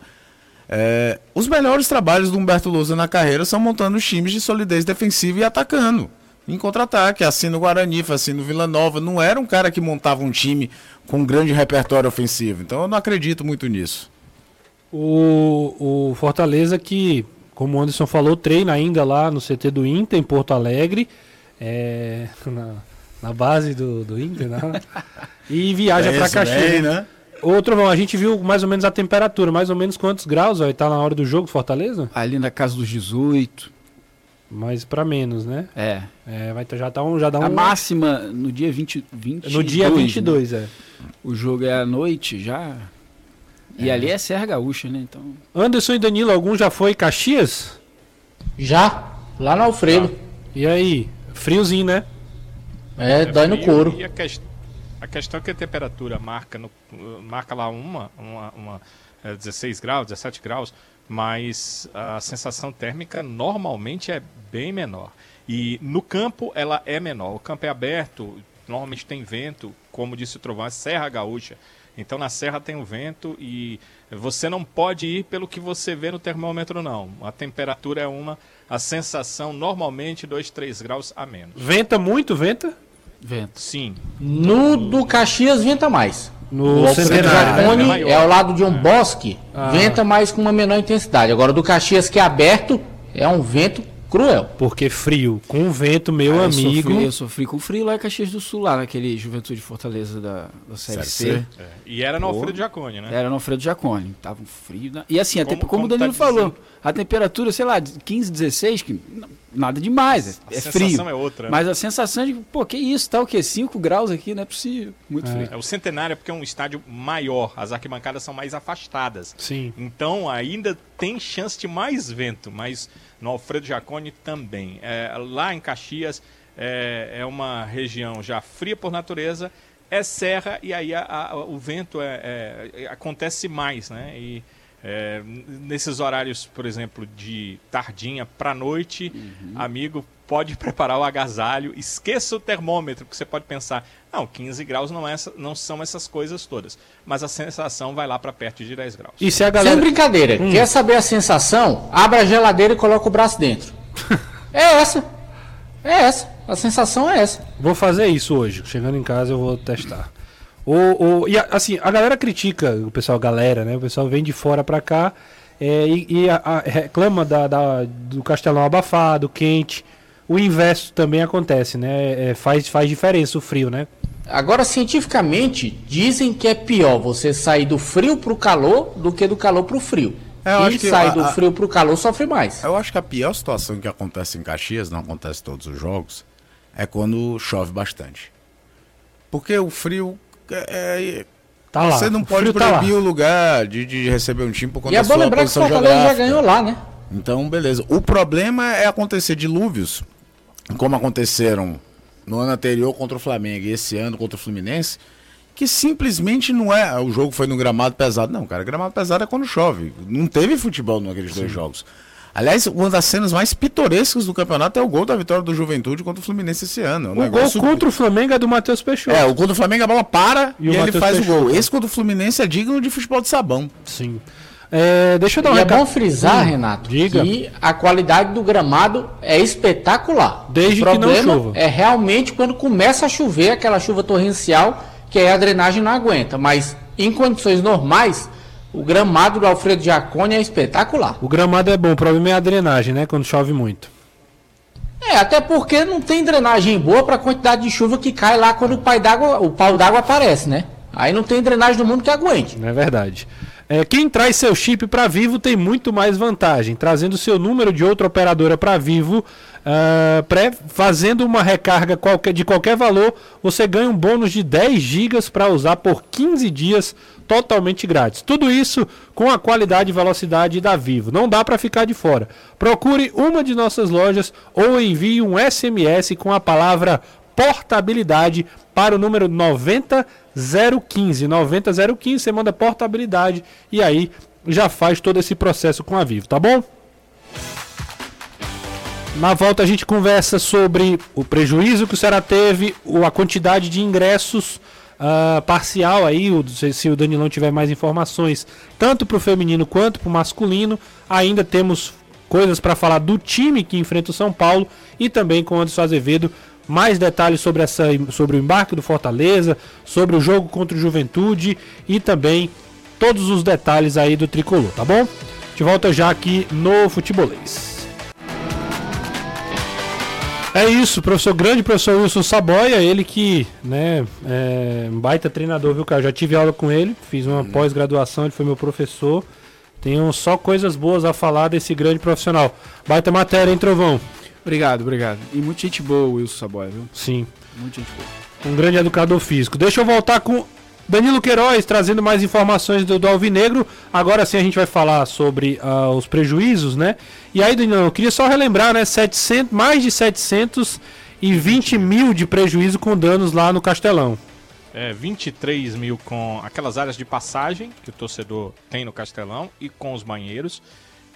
É, os melhores trabalhos do Humberto Lousa na carreira são montando times de solidez defensiva e atacando. Em contra-ataque, assim no Guarani, assim no Vila Nova. Não era um cara que montava um time com um grande repertório ofensivo. Então eu não acredito muito nisso. O, o Fortaleza que, como o Anderson falou, treina ainda lá no CT do Inter, em Porto Alegre, é, na, na base do, do Inter, né? e viaja É para Caxias. bem, né? Outro, bom, a gente viu mais ou menos a temperatura, mais ou menos quantos graus, ó, tá na hora do jogo, Fortaleza? Ali na casa dos 18. Mas para menos, né? É. É, vai já, tá um, já dá um... A máxima no dia 20, 22. No dia né? 22, é. O jogo é à noite já. E ali é Serra Gaúcha, né? Então. Anderson e Danilo, algum já foi Caxias? Já, lá no Alfredo. E aí? Friozinho, né? É, dói no couro. E a, ques- a questão é que a temperatura marca, no- marca lá uma, uma, uma é, 16 graus, 17 graus, mas a sensação térmica normalmente é bem menor. E no campo ela é menor. O campo é aberto, normalmente tem vento, como disse o Trovão, é Serra Gaúcha. Então na serra tem o vento e você não pode ir pelo que você vê no termômetro, não. A temperatura é uma, a sensação normalmente 2, 3 graus a menos. Venta muito, venta? Vento. Sim. No do Caxias venta mais. No o Alfredo Centenário. Jaconi é é ao lado de um bosque, venta mais com uma menor intensidade. Agora do Caxias que é aberto, é um vento cruel. Porque frio, com vento, meu Ah, eu amigo. Sofri, eu sofri com frio lá em Caxias do Sul, lá naquele Juventude Fortaleza da, da Série, C. É. E era no Alfredo Jaconi, né? Era no Alfredo Jaconi. Tava um frio. na- E assim, até Como- como, como o Danilo tá falou, dizendo? A temperatura, sei lá, de 15, 16, que nada demais. A É, é sensação frio. é outra, né? Mas a sensação de, pô, que isso, tá o quê? 5 graus aqui, não é possível. Muito frio. É o centenário é porque é um estádio maior, as arquibancadas são mais afastadas. Sim. Então ainda tem chance de mais vento, mas no Alfredo Jaconi também. É, lá em Caxias é, é uma região já fria por natureza, é serra e aí a- a- o vento é, é- acontece mais, né? E é, nesses horários, por exemplo, de tardinha para noite, amigo, pode preparar o agasalho, esqueça o termômetro, porque você pode pensar, não, 15 graus não, é essa- não são essas coisas todas, mas a sensação vai lá para perto de 10 graus. E se a Sem galera. brincadeira, Hum. quer saber a sensação? Abra a geladeira e coloca o braço dentro. é essa. É essa. A sensação é essa. Vou fazer isso hoje. Chegando em casa eu vou testar. O, o, e a- assim, a galera critica, o pessoal, galera, né? O pessoal vem de fora pra cá é, e, e a- a- reclama da, da- do castelão abafado, quente. O inverso também acontece, né? É, faz, faz diferença o frio, né? Agora, cientificamente, dizem que é pior você sair do frio pro calor do que do calor pro frio. É, Quem sai a- do frio pro calor sofre mais. Eu acho que a pior situação que acontece em Caxias, não acontece em todos os jogos, é quando chove bastante. Porque o frio. É, é- Tá lá. você não o pode tá proibir o lugar de, de receber um time por conta E é da bom sua lembrar que o Fortaleza já geográfica. ganhou lá, né? Então, beleza. O problema é acontecer dilúvios, como aconteceram no ano anterior contra o Flamengo e esse ano contra o Fluminense, que simplesmente não é. O jogo foi no gramado pesado. Não, cara, gramado pesado é quando chove. Não teve futebol naqueles dois jogos. Aliás, uma das cenas mais pitorescas do campeonato é o gol da vitória do Juventude contra o Fluminense esse ano. É um O gol contra o Flamengo é do Matheus Peixoto. É, o gol do Flamengo a bola para E e, o ele faz o Peixoto. gol. Esse gol do Fluminense é digno de futebol de sabão. Sim. É, deixa eu dar um E é recado. bom frisar, Hum, Renato, diga. que a qualidade do gramado é espetacular. Desde o que não problema chova. é realmente quando começa a chover, aquela chuva torrencial, que aí a drenagem não aguenta. Mas em condições normais, o gramado do Alfredo Giacone é espetacular. O gramado é bom, o problema é a drenagem, né? Quando chove muito. É, até porque não tem drenagem boa para a quantidade de chuva que cai lá quando o, pai d'água, o pau d'água aparece, né? Aí não tem drenagem do mundo que aguente. É verdade. É, quem traz seu chip para Vivo tem muito mais vantagem. Trazendo seu número de outra operadora para Vivo, ah, pré, fazendo uma recarga qualquer, de qualquer valor, você ganha um bônus de 10 GB para usar por 15 dias totalmente grátis. Tudo isso com a qualidade e velocidade da Vivo. Não dá para ficar de fora. Procure uma de nossas lojas ou envie um SMS com a palavra portabilidade para o número 90015. 90015, você manda portabilidade e aí já faz todo esse processo com a Vivo, tá bom? Na volta a gente conversa sobre o prejuízo que o Ceará teve, a quantidade de ingressos ah, parcial aí, o- se, o Danilão tiver mais informações, tanto para o feminino quanto para o masculino. Ainda temos coisas para falar do time que enfrenta o São Paulo e também com o Anderson Azevedo. Mais detalhes sobre, essa, sobre o embarque do Fortaleza, sobre o jogo contra o Juventude e também todos os detalhes aí do tricolor, tá bom? Gente volta já aqui no Futebolês. É isso, professor grande, professor Wilson Saboia, ele que, né, é um baita treinador, viu, cara? Já tive aula com ele, fiz uma pós-graduação, ele foi meu professor. Tenho só coisas boas a falar desse grande profissional. Baita matéria, hein, Trovão? Obrigado, obrigado. E muita gente boa, Wilson Saboia, viu? Sim, Muita gente boa. um grande educador físico. Deixa eu voltar com Danilo Queiroz, trazendo mais informações do, do Alvinegro. Agora sim a gente vai falar sobre ah, os prejuízos, né? E aí, Danilo, eu queria só relembrar, né? 700, mais de 720 mil de prejuízo com danos lá no Castelão. É, 23 mil com aquelas áreas de passagem que o torcedor tem no Castelão e com os banheiros.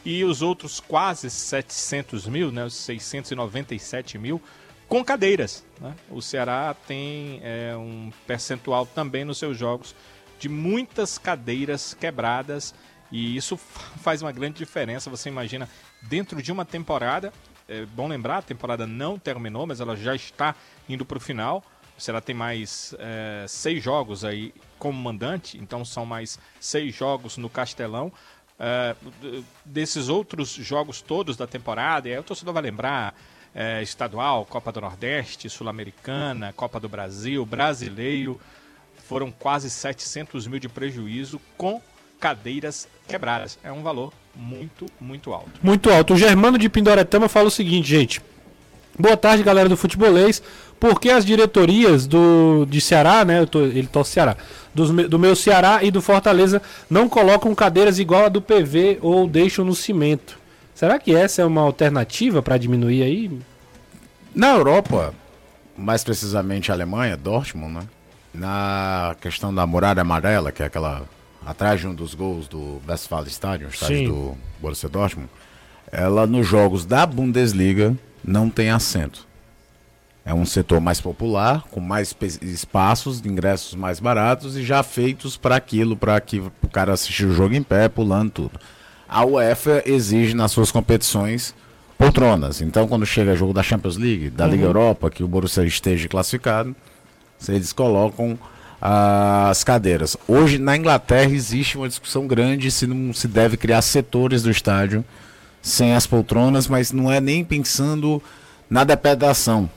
E os outros quase 700 mil, né, os 697 mil, com cadeiras. Né? O Ceará tem é, um percentual também nos seus jogos de muitas cadeiras quebradas e isso faz uma grande diferença. Você imagina, dentro de uma temporada, é bom lembrar, a temporada não terminou, mas ela já está indo para o final. Será tem mais é, seis jogos aí como mandante, então são mais seis jogos no Castelão. É, desses outros jogos todos da temporada, e aí o torcedor vai lembrar é, estadual, Copa do Nordeste, Sul-Americana, Copa do Brasil, Brasileiro, foram quase 700 mil de prejuízo com cadeiras quebradas. É um valor muito, muito alto. Muito alto. O Germano de Pindoretama fala o seguinte, gente. Boa tarde, galera do Futebolês. Por que as diretorias do, de Ceará, né? Tô, ele torce Ceará. Do, do meu Ceará e do Fortaleza não colocam cadeiras igual a do PV ou deixam no cimento? Será que essa é uma alternativa para diminuir aí? Na Europa, mais precisamente a Alemanha, Dortmund, né? Na questão da muralha amarela, que é aquela atrás de um dos gols do Westfalenstadion, estádio Sim. do Borussia Dortmund, ela nos jogos da Bundesliga não tem assento. É um setor mais popular, com mais espaços, ingressos mais baratos e já feitos para aquilo, para que o cara assistir o jogo em pé, pulando tudo. A UEFA exige nas suas competições poltronas. Então, quando chega o jogo da Champions League, da uhum. Liga Europa, que o Borussia esteja classificado, eles colocam as cadeiras. Hoje, na Inglaterra, existe uma discussão grande se não se deve criar setores do estádio sem as poltronas, mas não é nem pensando na depredação.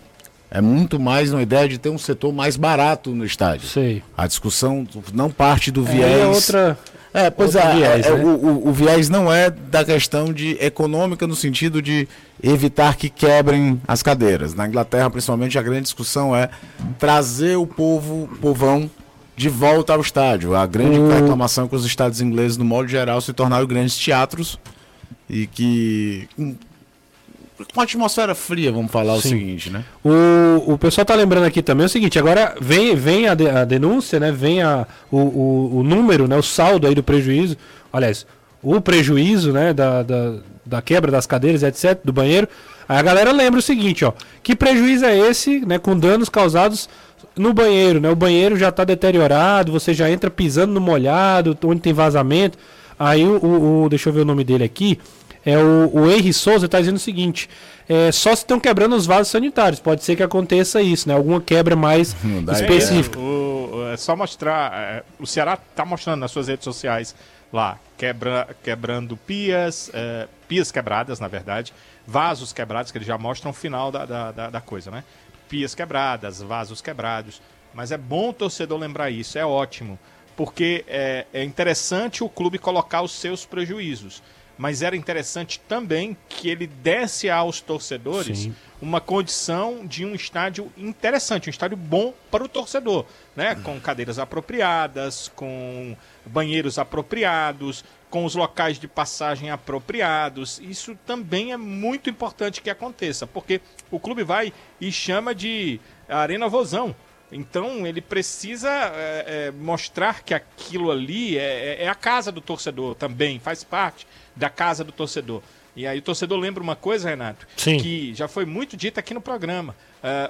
É muito mais uma ideia de ter um setor mais barato no estádio. Sei. A discussão não parte do é, viés. É outra. É, pois é, viés, é, né? o, o, o, viés não é da questão de econômica no sentido de evitar que quebrem as cadeiras. Na Inglaterra, principalmente, a grande discussão é trazer o povo, o povão, de volta ao estádio. A grande o... reclamação é que os estados ingleses, no modo geral, se tornaram grandes teatros e que com atmosfera fria, vamos falar Sim. o seguinte, né? O, o pessoal tá lembrando aqui também o seguinte, agora vem, vem a, de, a denúncia, né? Vem a, o, o, o, número, né? O saldo aí do prejuízo. Aliás, o prejuízo, né? Da, da, da quebra das cadeiras, etc., do banheiro. Aí a galera lembra o seguinte, ó. Que prejuízo é esse, né? Com danos causados no banheiro, né? O banheiro já está deteriorado, você já entra pisando no molhado, onde tem vazamento. Aí o, o, o deixa eu ver o nome dele aqui. É o, o Henry Souza está dizendo o seguinte: é, só se estão quebrando os vasos sanitários. Pode ser que aconteça isso, né? Alguma quebra mais específica. É, o, é só mostrar. É, o Ceará está mostrando nas suas redes sociais lá, quebra, quebrando pias, é, pias quebradas, na verdade, vasos quebrados, que eles já mostram o final da, da, da, da coisa, né? Pias quebradas, vasos quebrados. Mas é bom o torcedor lembrar isso, é ótimo. Porque é, é interessante o clube colocar os seus prejuízos mas era interessante também que ele desse aos torcedores Sim. uma condição de um estádio interessante, um estádio bom para o torcedor, né? Com cadeiras apropriadas, com banheiros apropriados, com os locais de passagem apropriados. Isso também é muito importante que aconteça, porque o clube vai e chama de Arena Vozão. Então ele precisa é, é, mostrar que aquilo ali é, é, é, a casa do torcedor também, faz parte da casa do torcedor. E aí o torcedor lembra uma coisa, Renato, Sim. que já foi muito dita aqui no programa.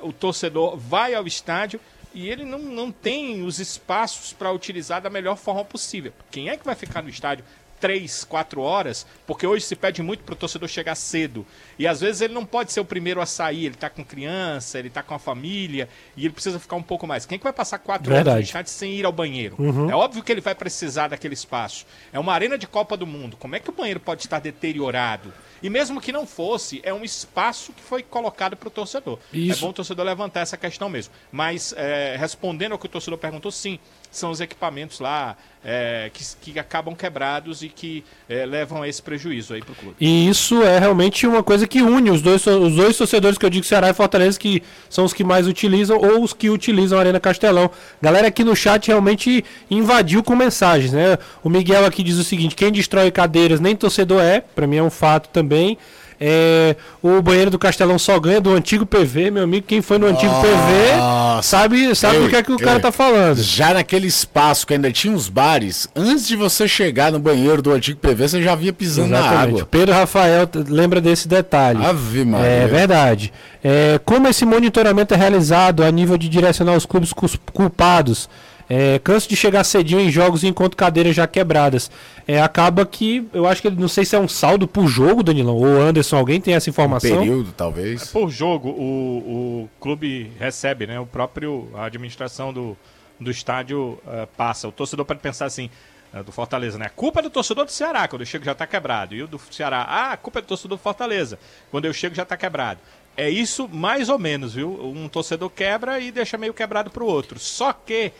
Uh, o torcedor vai ao estádio e ele não, não tem os espaços para utilizar da melhor forma possível. Quem é que vai ficar no estádio três, quatro horas, porque hoje se pede muito para o torcedor chegar cedo. E às vezes ele não pode ser o primeiro a sair, ele está com criança, ele está com a família, e ele precisa ficar um pouco mais. Quem é que vai passar quatro horas no estádio sem ir ao banheiro? Uhum. É óbvio que ele vai precisar daquele espaço. É uma arena de Copa do Mundo. Como é que o banheiro pode estar deteriorado? E mesmo que não fosse, é um espaço que foi colocado para o torcedor. É Isso. É bom o torcedor levantar essa questão mesmo. Mas, é, respondendo ao que o torcedor perguntou, sim, são os equipamentos lá é, que, que, acabam quebrados e que é, levam a esse prejuízo aí para o clube. E isso é realmente uma coisa que une os dois, os dois torcedores que eu digo Ceará e Fortaleza, que são os que mais utilizam ou os que utilizam a Arena Castelão. Galera aqui no chat realmente invadiu com mensagens, né? O Miguel aqui diz o seguinte: quem destrói cadeiras nem torcedor é, para mim é um fato também. É, o banheiro do Castelão só ganha do antigo PV, meu amigo. Quem foi no antigo PV sabe, sabe o que é que o cara tá falando. Já naquele espaço que ainda tinha os bares, antes de você chegar no banheiro do antigo PV, você já via pisando Exatamente. na água. Pedro Rafael lembra desse detalhe. Ave Maria. É verdade. É, como esse monitoramento é realizado a nível de direcionar os clubes culpados? É, canso de chegar cedinho em jogos e encontro cadeiras já quebradas. É, acaba que, eu acho que não sei se é um saldo por jogo, Danilão, ou Anderson, alguém tem essa informação? Um período, talvez. É por jogo, o, o clube recebe, né? O próprio, a administração do, do estádio uh, passa. O torcedor pode pensar assim, uh, do Fortaleza, né? A culpa é do torcedor do Ceará, quando eu chego já está quebrado. E o do Ceará, ah, a culpa é do torcedor do Fortaleza. Quando eu chego já está quebrado. É isso mais ou menos, viu? Um torcedor quebra e deixa meio quebrado para o outro. Só que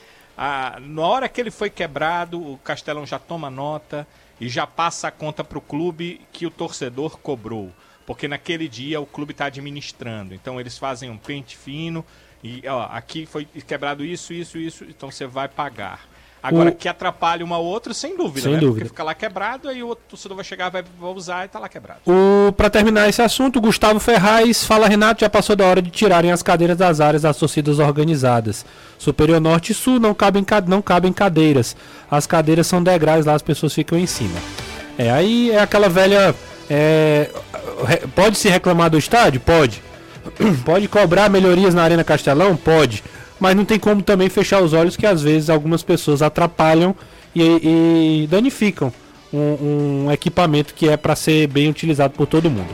ah, na hora que ele foi quebrado, o Castelão já toma nota e já passa a conta para o clube que o torcedor cobrou. Porque naquele dia o clube está administrando. Então eles fazem um pente fino e ó, aqui foi quebrado isso, isso, isso, então você vai pagar. Agora, o... que atrapalha uma outra, sem dúvida, sem né? dúvida. Porque fica lá quebrado, aí o outro torcedor vai chegar, vai, vai usar e tá lá quebrado. O... Para terminar esse assunto, Gustavo Ferraz fala, Renato, já passou da hora de tirarem as cadeiras das áreas das torcidas organizadas. Superior Norte e Sul não cabem, não cabem cadeiras. As cadeiras são degraus lá, as pessoas ficam em cima. É, aí é aquela velha... É... Pode se reclamar do estádio? Pode. Pode cobrar melhorias na Arena Castelão? Pode mas não tem como também fechar os olhos que às vezes algumas pessoas atrapalham e, e danificam um, um, equipamento que é para ser bem utilizado por todo mundo.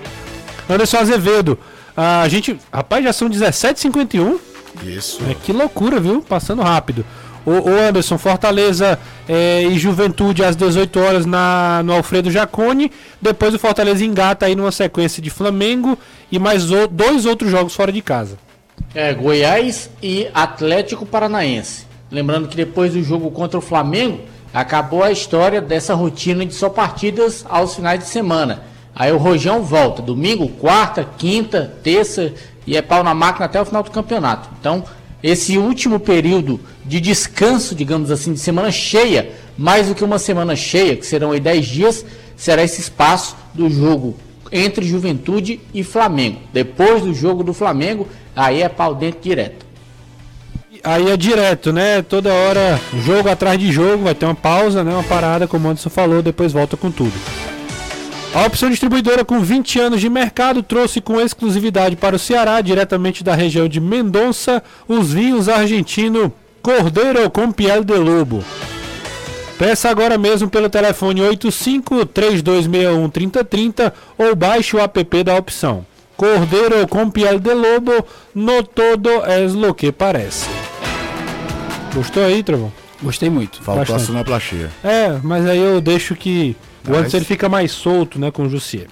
Anderson Azevedo, a gente. Rapaz, já são 17h51. Isso. É, que loucura, viu? Passando rápido. O, Anderson, Fortaleza é, e Juventude às 18 horas na, no Alfredo Jacone. Depois o Fortaleza engata aí numa sequência de Flamengo e mais o, dois outros jogos fora de casa. É, Goiás e Atlético Paranaense. Lembrando que depois do jogo contra o Flamengo, acabou a história dessa rotina de só partidas aos finais de semana. Aí o Rojão volta, domingo, quarta, quinta, terça e é pau na máquina até o final do campeonato. Então, esse último período de descanso, digamos assim, de semana cheia, mais do que uma semana cheia, que serão aí 10 dias, será esse espaço do jogo entre Juventude e Flamengo. Depois do jogo do Flamengo, aí é pau dentro direto. Aí é direto, né? Toda hora, jogo atrás de jogo, vai ter uma pausa, né? Uma parada, como o Anderson falou, depois volta com tudo. A opção distribuidora com 20 anos de mercado trouxe com exclusividade para o Ceará, diretamente da região de Mendonça, os vinhos argentino Cordeiro com Piel de Lobo. Peça agora mesmo pelo telefone 85-3261-3030 ou baixe o app da opção. Cordeiro com piel de lobo, no todo é lo que parece. Gostou aí, Trovão? Gostei muito. Faltou a sonoplastia. É, mas aí eu deixo que o mas... Anderson ele fica mais solto, né, com o Jussier.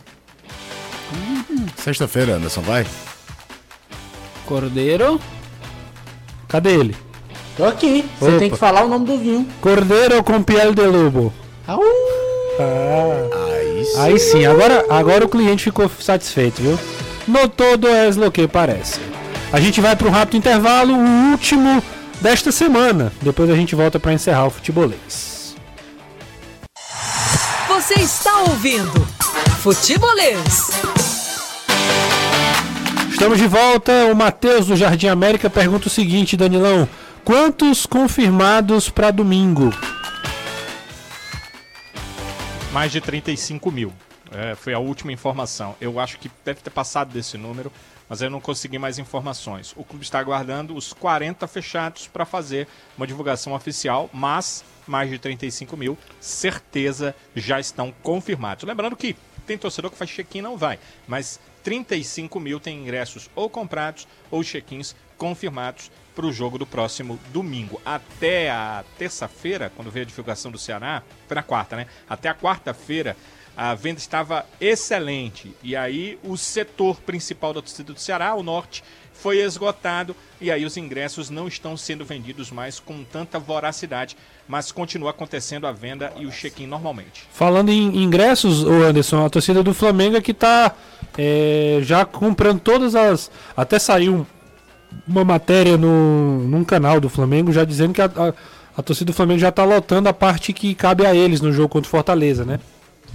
Sexta-feira, Anderson, vai? Cordeiro. Cadê ele? Tô aqui. Você tem que falar o nome do vinho. Cordeiro com piel de lobo. Au! Ah, aí sim. Aí sim. Agora, agora o cliente ficou satisfeito, viu? No todo é o que parece. A gente vai para um rápido intervalo, o último desta semana. Depois a gente volta para encerrar o futebolês. Você está ouvindo Futebolês. Estamos de volta. O Matheus do Jardim América pergunta o seguinte, Danilão: Quantos confirmados para domingo? Mais de 35 mil. É, foi a última informação. Eu acho que deve ter passado desse número, mas eu não consegui mais informações. O clube está aguardando os 40 fechados para fazer uma divulgação oficial, mas mais de 35 mil, certeza, já estão confirmados. Lembrando que tem torcedor que faz check-in não vai, mas 35 mil tem ingressos ou comprados ou check-ins confirmados para o jogo do próximo domingo. Até a terça-feira, quando veio a divulgação do Ceará, foi na quarta, né? Até a quarta-feira a venda estava excelente. E aí o setor principal da torcida do Ceará, o norte, foi esgotado e aí os ingressos não estão sendo vendidos mais com tanta voracidade, mas continua acontecendo a venda e o check-in normalmente. Falando em ingressos, o Anderson, a torcida do Flamengo é que está é, já comprando todas as. Até saiu uma matéria no, num canal do Flamengo já dizendo que a, a, a torcida do Flamengo já está lotando a parte que cabe a eles no jogo contra o Fortaleza, né?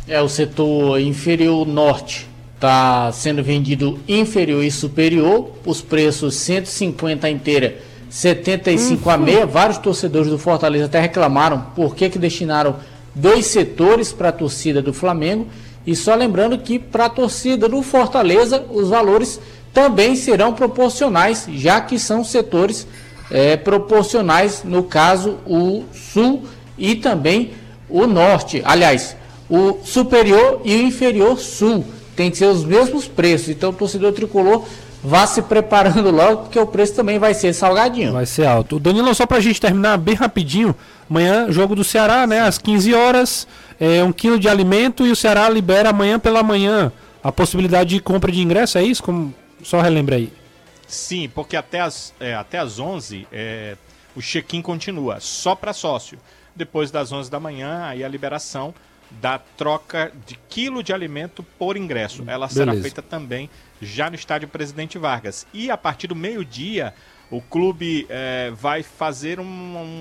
É, o setor inferior norte está sendo vendido inferior e superior, os preços 150 inteira, 75 uhum. a meia. Vários torcedores do Fortaleza até reclamaram por que, que destinaram dois setores para a torcida do Flamengo. E só lembrando que para a torcida do Fortaleza os valores também serão proporcionais, já que são setores é, proporcionais, no caso o sul e também o norte. Aliás, o superior e o inferior sul tem que ser os mesmos preços. Então o torcedor tricolor vá se preparando logo, porque o preço também vai ser salgadinho. Vai ser alto. Danilo, só pra gente terminar bem rapidinho, amanhã, jogo do Ceará, né? Às 15 horas, é um quilo de alimento e o Ceará libera amanhã pela manhã a possibilidade de compra de ingresso, é isso? Como... Só relembra aí. Sim, porque até as, é, até as 11 é, o check-in continua, só para sócio. Depois das 11 da manhã, aí a liberação da troca de quilo de alimento por ingresso. Ela Beleza. será feita também já no estádio Presidente Vargas. E a partir do meio-dia, o clube é, vai fazer um,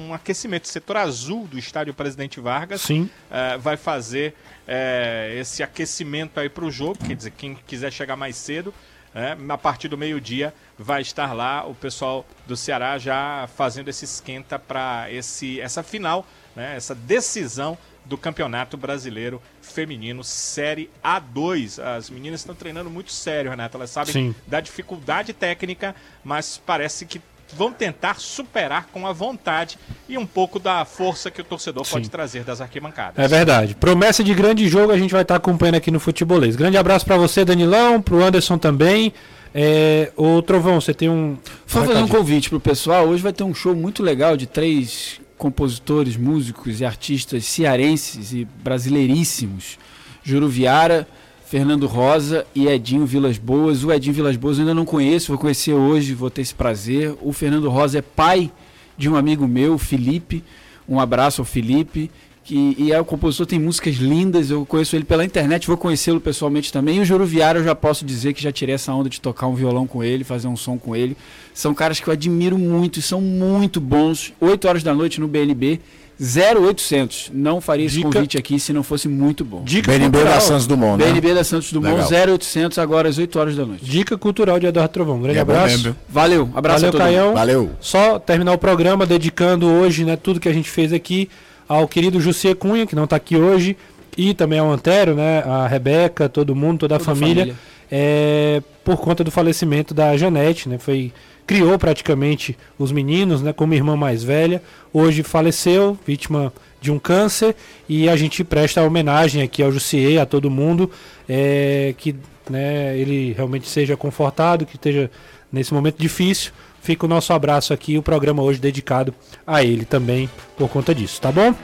um, aquecimento. O setor azul do estádio Presidente Vargas Sim. É, vai fazer é, esse aquecimento aí para o jogo. Quer dizer, quem quiser chegar mais cedo é, a partir do meio-dia vai estar lá o pessoal do Ceará já fazendo esse esquenta para essa final, né, essa decisão do Campeonato Brasileiro Feminino Série A2. As meninas estão treinando muito sério, Renato. Elas sabem Sim. da dificuldade técnica, mas parece que vão tentar superar com a vontade e um pouco da força que o torcedor Sim. pode trazer das arquibancadas. É verdade. Promessa de grande jogo a gente vai estar acompanhando aqui no Futebolês. Grande abraço para você, Danilão, para o Anderson também. É, ô Trovão, você tem um. Só fazer um convite pro pessoal. Hoje vai ter um show muito legal de três compositores, músicos e artistas cearenses e brasileiríssimos. Juro Viara, Fernando Rosa e Edinho Vilas Boas. O Edinho Vilas Boas eu ainda não conheço, vou conhecer hoje, vou ter esse prazer. O Fernando Rosa é pai de um amigo meu, Felipe. Um abraço ao Felipe. Que, e é o compositor, tem músicas lindas. Eu conheço ele pela internet, vou conhecê-lo pessoalmente também. E o Juro Viara, eu já posso dizer que já tirei essa onda de tocar um violão com ele, fazer um som com ele. São caras que eu admiro muito e são muito bons. 8 horas da noite no BNB. 0800. Não faria esse Dica... convite aqui se não fosse muito bom. Dica BNB cultural. da Santos Dumont, né? BNB da Santos Dumont, Legal. 0800, agora às 8 horas da noite. Dica cultural de Eduardo Trovão. Grande é abraço. Valeu, abraço Valeu, a Caião. Valeu. Só terminar o programa dedicando hoje, né, tudo que a gente fez aqui ao querido José Cunha, que não está aqui hoje, e também ao Antero, né, a Rebeca, todo mundo, toda, toda a família, família. É, por conta do falecimento da Janete, né, foi criou praticamente os meninos, né, como irmã mais velha. Hoje faleceu, vítima de um câncer, e a gente presta homenagem aqui ao Jussier, a todo mundo, é, que né, ele realmente seja confortado, que esteja nesse momento difícil. Fica o nosso abraço aqui, o programa hoje dedicado a ele também por conta disso, tá bom?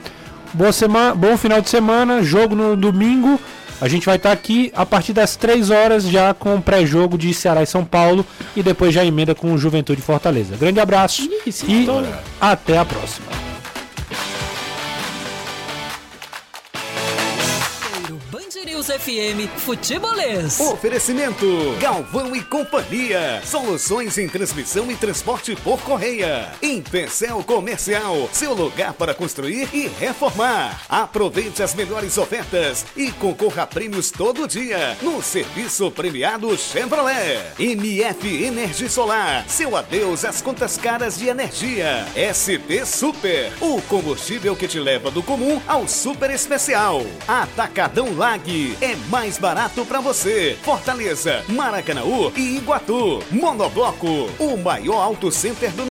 Boa semana, bom final de semana, jogo no domingo. A gente vai estar aqui a partir das 3 horas já com o pré-jogo de Ceará e São Paulo e depois já emenda com o Juventude Fortaleza. Grande abraço e até a próxima. News FM Futebolês. Oferecimento Galvão e Companhia. Soluções em transmissão e transporte por correia. Empecel Comercial. Seu lugar para construir e reformar. Aproveite as melhores ofertas e concorra a prêmios todo dia no serviço premiado Chevrolet. MF Energia Solar. Seu adeus às contas caras de energia. SP Super. O combustível que te leva do comum ao super especial. Atacadão Lag é mais barato para você. Fortaleza, Maracanaú e Iguatu. Monobloco, o maior auto center do